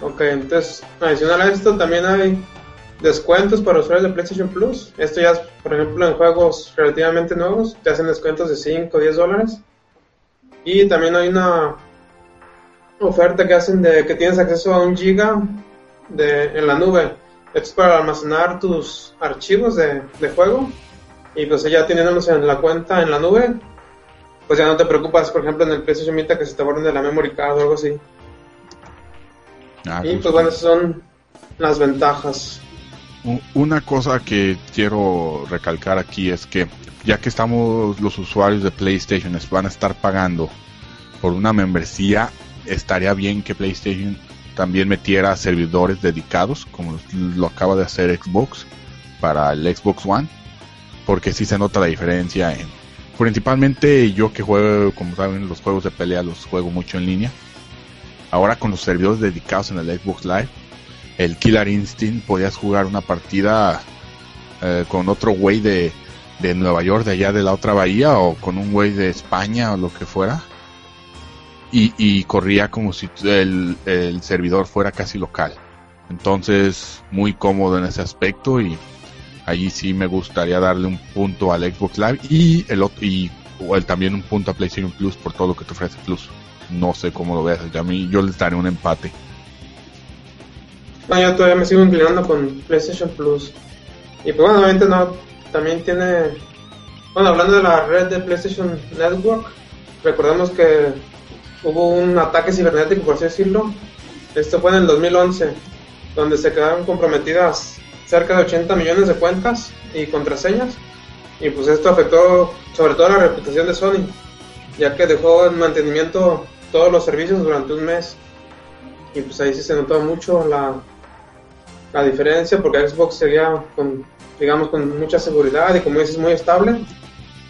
Ok, entonces, adicional a esto, también hay descuentos para usuarios de PlayStation Plus. Esto ya por ejemplo, en juegos relativamente nuevos, te hacen descuentos de 5 o 10 dólares. Y también hay una oferta que hacen de que tienes acceso a un giga de, en la nube. Esto es para almacenar tus archivos de, de juego. Y pues ya teniéndolos en la cuenta en la nube, pues ya no te preocupas, por ejemplo, en el PlayStation Vita que se te borren de la memory card o algo así. Ah, Y pues bueno, esas son las ventajas. Una cosa que quiero recalcar aquí es que ya que estamos los usuarios de PlayStation van a estar pagando por una membresía, estaría bien que PlayStation también metiera servidores dedicados, como lo acaba de hacer Xbox para el Xbox One, porque sí se nota la diferencia en principalmente yo que juego, como saben, los juegos de pelea los juego mucho en línea. Ahora con los servidores dedicados en el Xbox Live, el Killer Instinct podías jugar una partida eh, con otro güey de, de Nueva York, de allá de la otra bahía, o con un güey de España o lo que fuera. Y, y corría como si el, el servidor fuera casi local. Entonces, muy cómodo en ese aspecto y allí sí me gustaría darle un punto al Xbox Live y el otro, y el- también un punto a PlayStation Plus por todo lo que te ofrece Plus. No sé cómo lo veas, a mí yo les daré un empate. No, yo todavía me sigo inclinando con PlayStation Plus. Y pues bueno, obviamente no, también tiene... Bueno, hablando de la red de PlayStation Network, recordemos que hubo un ataque cibernético, por así decirlo. Esto fue en el 2011, donde se quedaron comprometidas cerca de 80 millones de cuentas y contraseñas. Y pues esto afectó sobre todo la reputación de Sony, ya que dejó en mantenimiento todos los servicios durante un mes. Y pues ahí sí se notó mucho la, la diferencia, porque Xbox seguía con, digamos, con mucha seguridad y como dices, muy estable.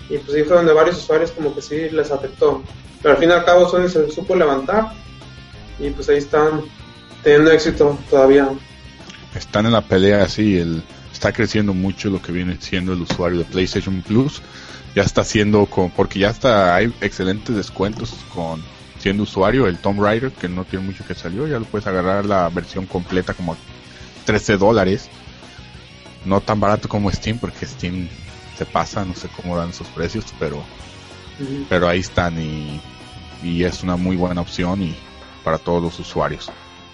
Y pues ahí fue donde varios usuarios como que sí les afectó. Pero al fin y al cabo Sony se supo levantar y pues ahí están teniendo éxito todavía. Están en la pelea así, el, está creciendo mucho lo que viene siendo el usuario de PlayStation Plus. Ya está haciendo, porque ya está, hay excelentes descuentos con siendo usuario. El Tomb Raider, que no tiene mucho que salió, ya lo puedes agarrar la versión completa como 13 dólares. No tan barato como Steam, porque Steam se pasa, no sé cómo dan esos precios, pero pero ahí están y, y es una muy buena opción y para todos los usuarios.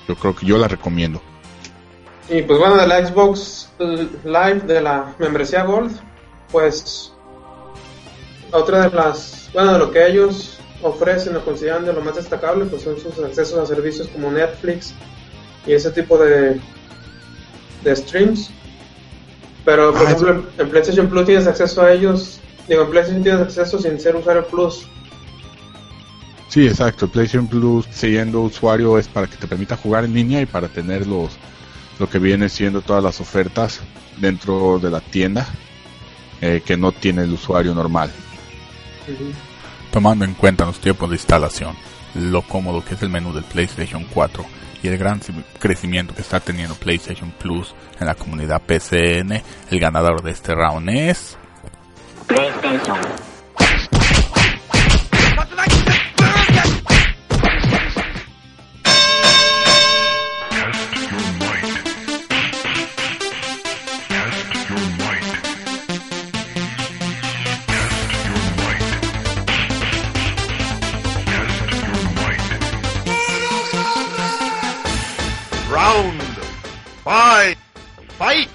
Yo creo que yo la recomiendo. Y pues bueno, de la Xbox Live, de la membresía Gold, pues otra de las, bueno, de lo que ellos ofrecen o consideran de lo más destacable, pues son sus accesos a servicios como Netflix y ese tipo de, de streams. Pero, por Ah, ejemplo, en- en PlayStation Plus tienes acceso a ellos, digo, en PlayStation tienes acceso sin ser usuario Plus. Sí, exacto. PlayStation Plus, siendo usuario, es para que te permita jugar en línea y para tener los, lo que viene siendo todas las ofertas dentro de la tienda eh, que no tiene el usuario normal. Tomando en cuenta los tiempos de instalación, lo cómodo que es el menú del PlayStation 4 y el gran ci- crecimiento que está teniendo PlayStation Plus en la comunidad PCN, el ganador de este round es... PlayStation. Fight. Fight.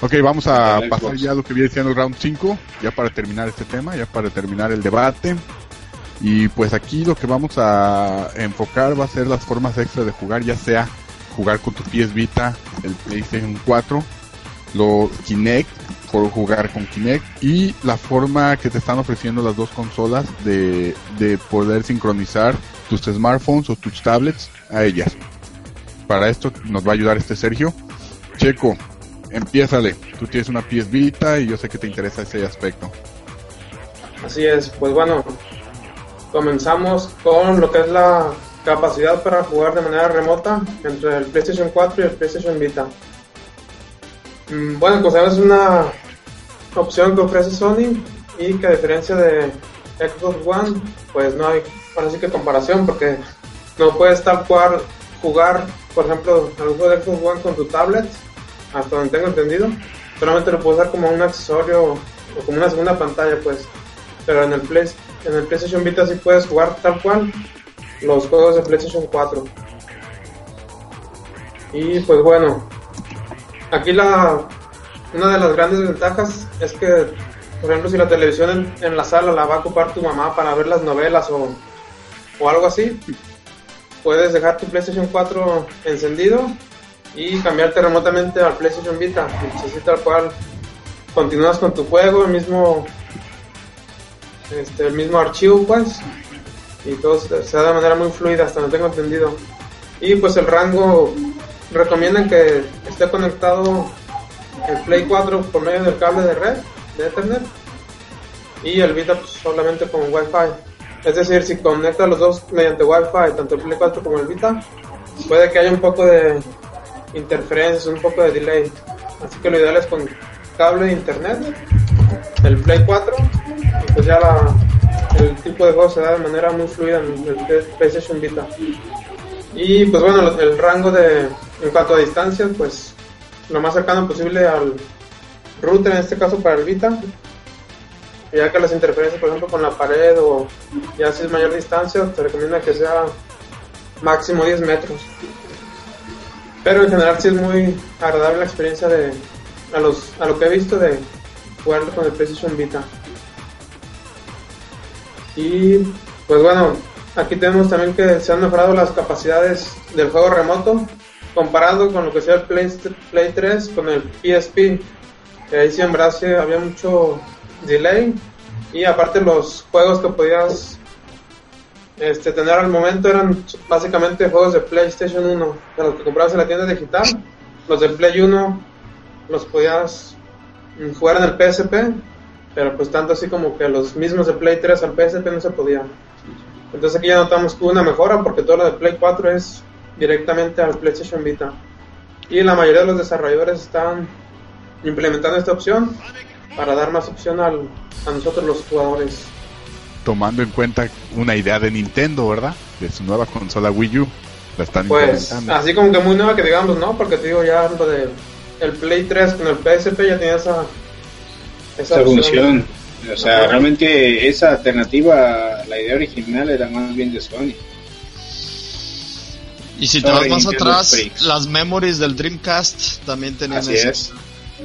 Ok, vamos a pasar ya a lo que viene siendo el round 5, ya para terminar este tema, ya para terminar el debate. Y pues aquí lo que vamos a enfocar va a ser las formas extra de jugar, ya sea jugar con tu PS Vita, el PlayStation 4, lo Kinect, por jugar con Kinect, y la forma que te están ofreciendo las dos consolas de, de poder sincronizar tus smartphones o tus tablets a ellas. Para esto nos va a ayudar este Sergio. Checo, empiézale. Tú tienes una PS Vita y yo sé que te interesa ese aspecto. Así es, pues bueno, comenzamos con lo que es la capacidad para jugar de manera remota entre el PlayStation 4 y el PlayStation Vita. Mm, Bueno, pues es una opción que ofrece Sony y que a diferencia de Xbox One, pues no hay sí que comparación porque no puedes tal cual jugar, por ejemplo, al juego de Xbox One con tu tablet, hasta donde tengo entendido, solamente lo puedes usar como un accesorio o como una segunda pantalla, pues. Pero en el, Play, en el PlayStation Vita sí puedes jugar tal cual los juegos de PlayStation 4. Y pues bueno, aquí la una de las grandes ventajas es que, por ejemplo, si la televisión en, en la sala la va a ocupar tu mamá para ver las novelas o, o algo así, puedes dejar tu PlayStation 4 encendido y cambiarte remotamente al PlayStation Vita. Así tal cual continúas con tu juego, el mismo este, el mismo archivo pues y todo se, da de manera muy fluida hasta donde tengo entendido. Y pues el rango recomiendan que esté conectado el Play 4 por medio del cable de red de Ethernet y el Vita pues, solamente con Wi-Fi. Es decir, si conecta los dos mediante Wi-Fi, tanto el Play 4 como el Vita, puede que haya un poco de interferencias, un poco de delay. Así que lo ideal es con cable de internet, el Play 4, y pues ya la- el tipo de juego se da de manera muy fluida en el PlayStation Vita. Y pues bueno, el, rango de, en cuanto a distancia, pues lo más cercano posible al router, en este caso para el Vita, ya que las interferencias, por ejemplo, con la pared o ya si es mayor distancia, te recomienda que sea máximo 10 metros. Pero en general sí es muy agradable la experiencia de a los a lo que he visto de jugarlo con el PlayStation Vita. Y pues bueno, aquí tenemos también que se han mejorado las capacidades del juego remoto comparado con lo que sea el Play, Play 3 con el PSP. Que ahí sí en verdad sí había mucho delay y aparte los juegos que podías este, tener al momento eran básicamente juegos de PlayStation 1, de los que comprabas en la tienda digital. Los de Play 1 los podías mm, jugar en el PSP, pero pues tanto así como que los mismos de Play 3 al PSP no se podían. Entonces aquí ya notamos que hubo una mejora porque todo lo de Play 4 es directamente al PlayStation Vita. Y la mayoría de los desarrolladores están implementando esta opción para dar más opción al, a nosotros los jugadores. Tomando en cuenta una idea de Nintendo, ¿verdad? De su nueva consola Wii U. La están Pues así como que muy nueva que digamos, ¿no? Porque te digo ya lo de el Play 3 con el PSP ya tenía esa, esa función. O sea, realmente esa alternativa, la idea original era más bien de Sony. Y si te Sobre vas más Nintendo atrás, Freaks. las memories del Dreamcast también tenían Así eso. es.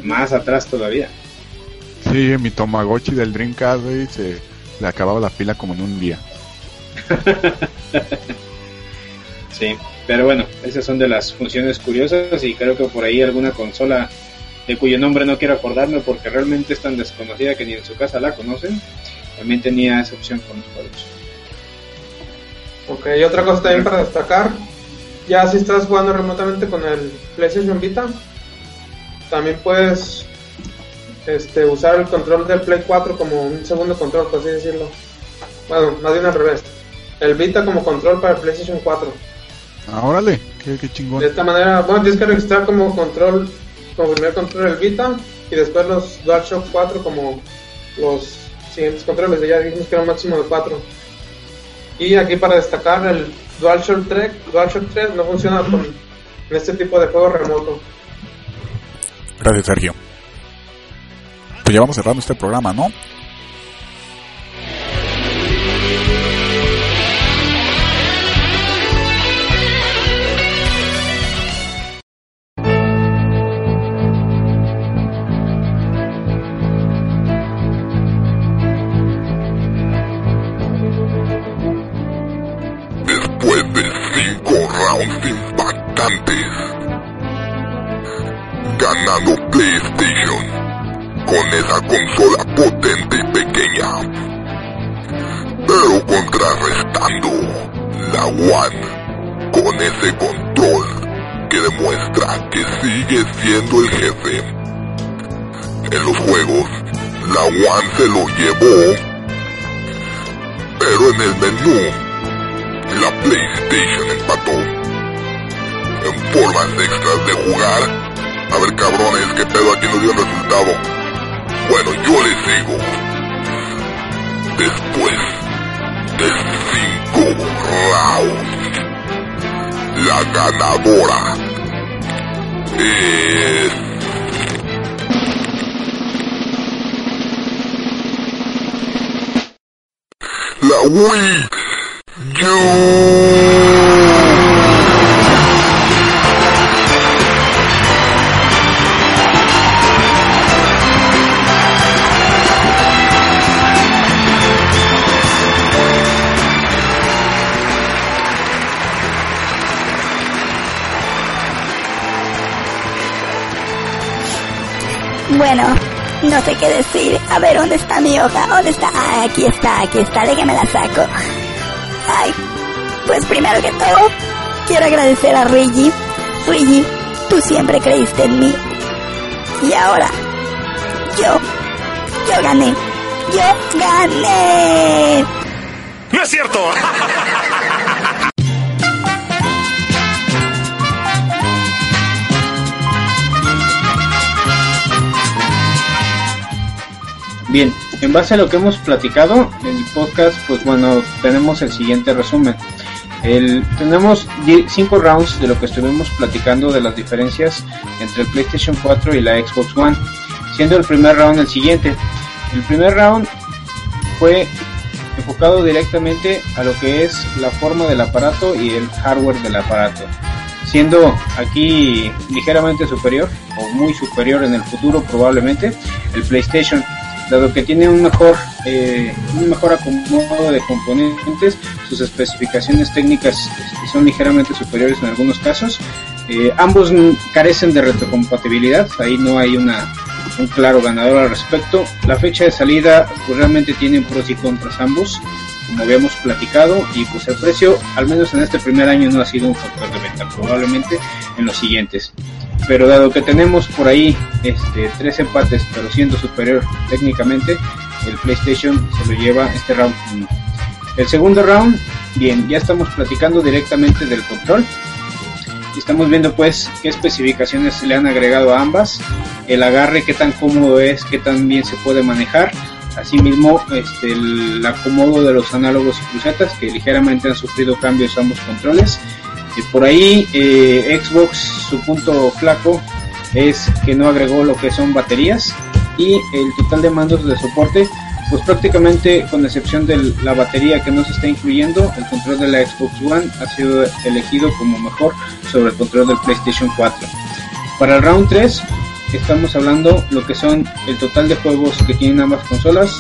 Más atrás todavía. Sí, mi Tamagotchi del Dreamcast, güey, se le acababa la pila como en un día. Sí, pero bueno, esas son de las funciones curiosas y creo que por ahí alguna consola de cuyo nombre no quiero acordarme porque realmente es tan desconocida que ni en su casa la conocen, también tenía esa opción con los juegos. Ok, y otra cosa también para destacar, ya si estás jugando remotamente con el PlayStation Vita, también puedes este, usar el control del Play 4 como un segundo control, por así decirlo. Bueno, más bien al revés. El Vita como control para el PlayStation 4. Ah, órale, qué, qué chingón. De esta manera, bueno, tienes que registrar como control, como primer control el Vita y después los DualShock 4 como los siguientes controles. Ya dijimos que era un máximo de 4. Y aquí para destacar, el DualShock 3, DualShock 3 no funciona con en este tipo de juego remoto. Gracias, Sergio. Pues ya vamos cerrando este programa, ¿no? Con esa consola potente y pequeña, pero contrarrestando la One con ese control que demuestra que sigue siendo el jefe. En los juegos, la One se lo llevó, pero en el menú la PlayStation empató. En formas extras de jugar. A ver cabrones, qué pedo aquí no dio el resultado. Bueno, yo les digo. Después de cinco rounds, la ganadora es... La Wii Bueno, qué decir. A ver, ¿dónde está mi hoja? ¿Dónde está? Ah, aquí está, aquí está. Déjame la saco. Ay, pues primero que todo, quiero agradecer a Rigi. Rigi, tú siempre creíste en mí. Y ahora, yo, yo gané. Yo gané. ¡No es cierto! Bien, en base a lo que hemos platicado en el podcast, pues bueno, tenemos el siguiente resumen. Tenemos 5 rounds de lo que estuvimos platicando de las diferencias entre el PlayStation 4 y la Xbox One, siendo el primer round el siguiente. El primer round fue enfocado directamente a lo que es la forma del aparato y el hardware del aparato. siendo aquí ligeramente superior o muy superior en el futuro probablemente el PlayStation dado que tiene un mejor eh, un mejor acomodo de componentes sus especificaciones técnicas son ligeramente superiores en algunos casos. Eh, ambos carecen de retrocompatibilidad ahí no hay una un claro ganador al respecto. La fecha de salida pues realmente tienen pros y contras ambos como habíamos platicado y pues el precio al menos en este primer año no ha sido un factor de venta probablemente en los siguientes pero dado que tenemos por ahí este tres empates pero siendo superior técnicamente el PlayStation se lo lleva este round uno. el segundo round bien ya estamos platicando directamente del control estamos viendo pues qué especificaciones se le han agregado a ambas el agarre qué tan cómodo es qué tan bien se puede manejar asimismo este, el acomodo de los análogos y crucetas que ligeramente han sufrido cambios ambos controles y por ahí eh, Xbox su punto flaco es que no agregó lo que son baterías y el total de mandos de soporte pues prácticamente con excepción de la batería que no se está incluyendo el control de la Xbox One ha sido elegido como mejor sobre el control del PlayStation 4 para el round 3 estamos hablando lo que son el total de juegos que tienen ambas consolas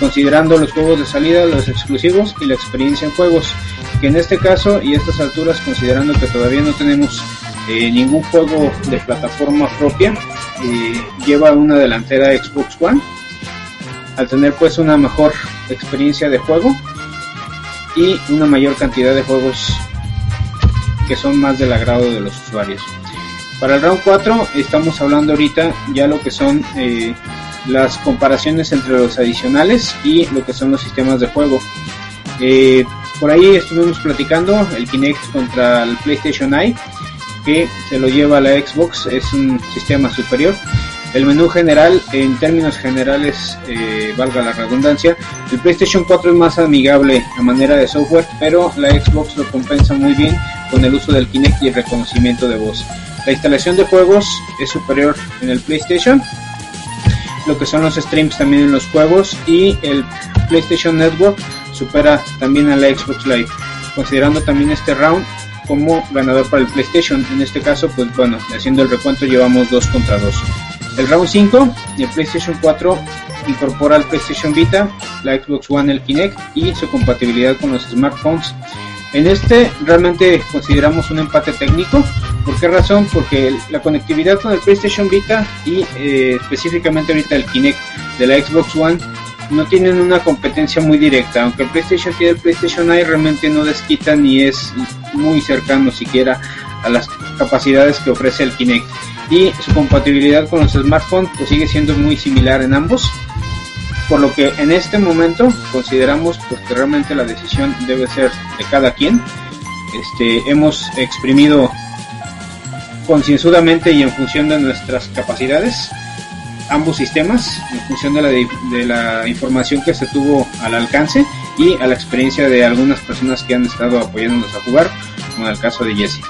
considerando los juegos de salida, los exclusivos y la experiencia en juegos, que en este caso y a estas alturas considerando que todavía no tenemos eh, ningún juego de plataforma propia, eh, lleva una delantera Xbox One, al tener pues una mejor experiencia de juego y una mayor cantidad de juegos que son más del agrado de los usuarios. Para el round 4 estamos hablando ahorita ya lo que son eh, las comparaciones entre los adicionales y lo que son los sistemas de juego. Eh, por ahí estuvimos platicando el Kinect contra el PlayStation Eye, que se lo lleva a la Xbox, es un sistema superior. El menú general, en términos generales, eh, valga la redundancia, el PlayStation 4 es más amigable a manera de software, pero la Xbox lo compensa muy bien con el uso del Kinect y el reconocimiento de voz. La instalación de juegos es superior en el PlayStation, lo que son los streams también en los juegos y el PlayStation Network supera también a la Xbox Live, considerando también este round como ganador para el PlayStation. En este caso, pues bueno, haciendo el recuento llevamos 2 contra 2. El round 5, el PlayStation 4 incorpora el PlayStation Vita, la Xbox One, el Kinect y su compatibilidad con los smartphones. En este realmente consideramos un empate técnico. ¿Por qué razón? Porque la conectividad con el PlayStation Vita y eh, específicamente ahorita el Kinect de la Xbox One no tienen una competencia muy directa. Aunque el PlayStation tiene el PlayStation Eye, realmente no desquita ni es muy cercano siquiera a las capacidades que ofrece el Kinect. Y su compatibilidad con los smartphones pues sigue siendo muy similar en ambos por lo que en este momento consideramos pues realmente la decisión debe ser de cada quien. Este hemos exprimido concienzudamente y en función de nuestras capacidades ambos sistemas en función de la, de la información que se tuvo al alcance y a la experiencia de algunas personas que han estado apoyándonos a jugar como en el caso de Jesse.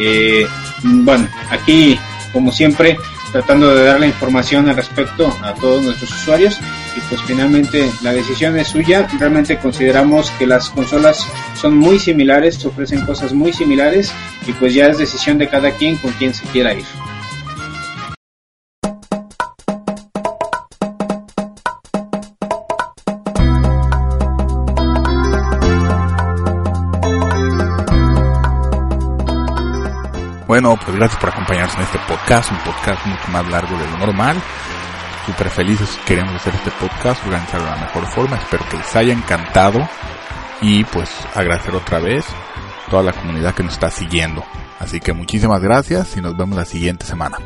Eh, bueno aquí como siempre tratando de dar la información al respecto a todos nuestros usuarios y pues finalmente la decisión es suya. Realmente consideramos que las consolas son muy similares, ofrecen cosas muy similares y pues ya es decisión de cada quien con quien se quiera ir. Bueno, pues gracias por acompañarnos en este podcast, un podcast mucho más largo de lo normal. Súper felices queremos hacer este podcast, organizarlo de la mejor forma. Espero que les haya encantado y pues agradecer otra vez toda la comunidad que nos está siguiendo. Así que muchísimas gracias y nos vemos la siguiente semana.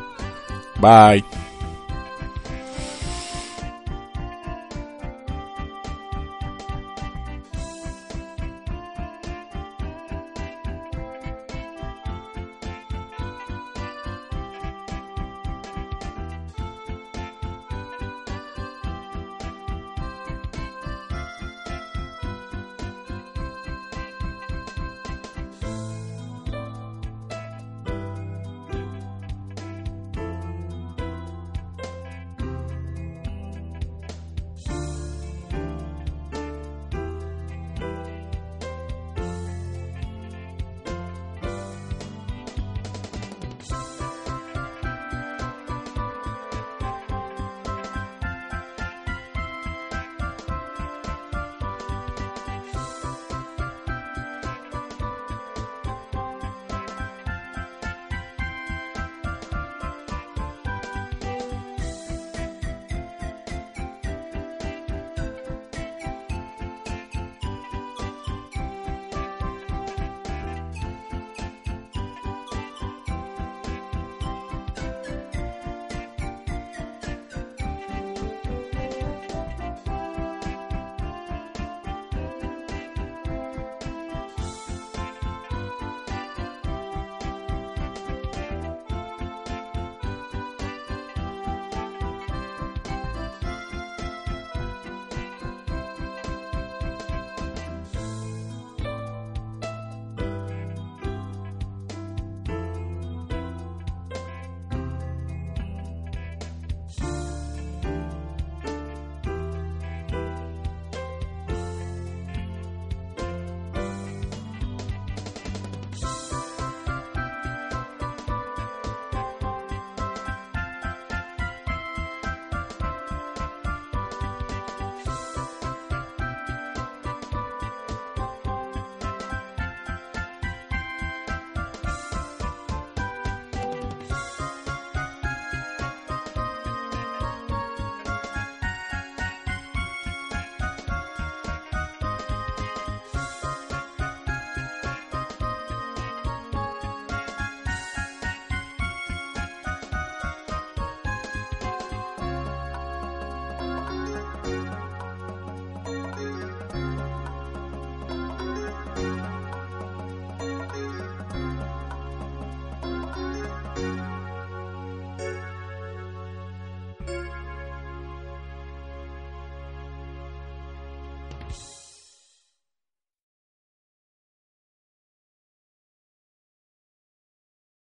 Bye.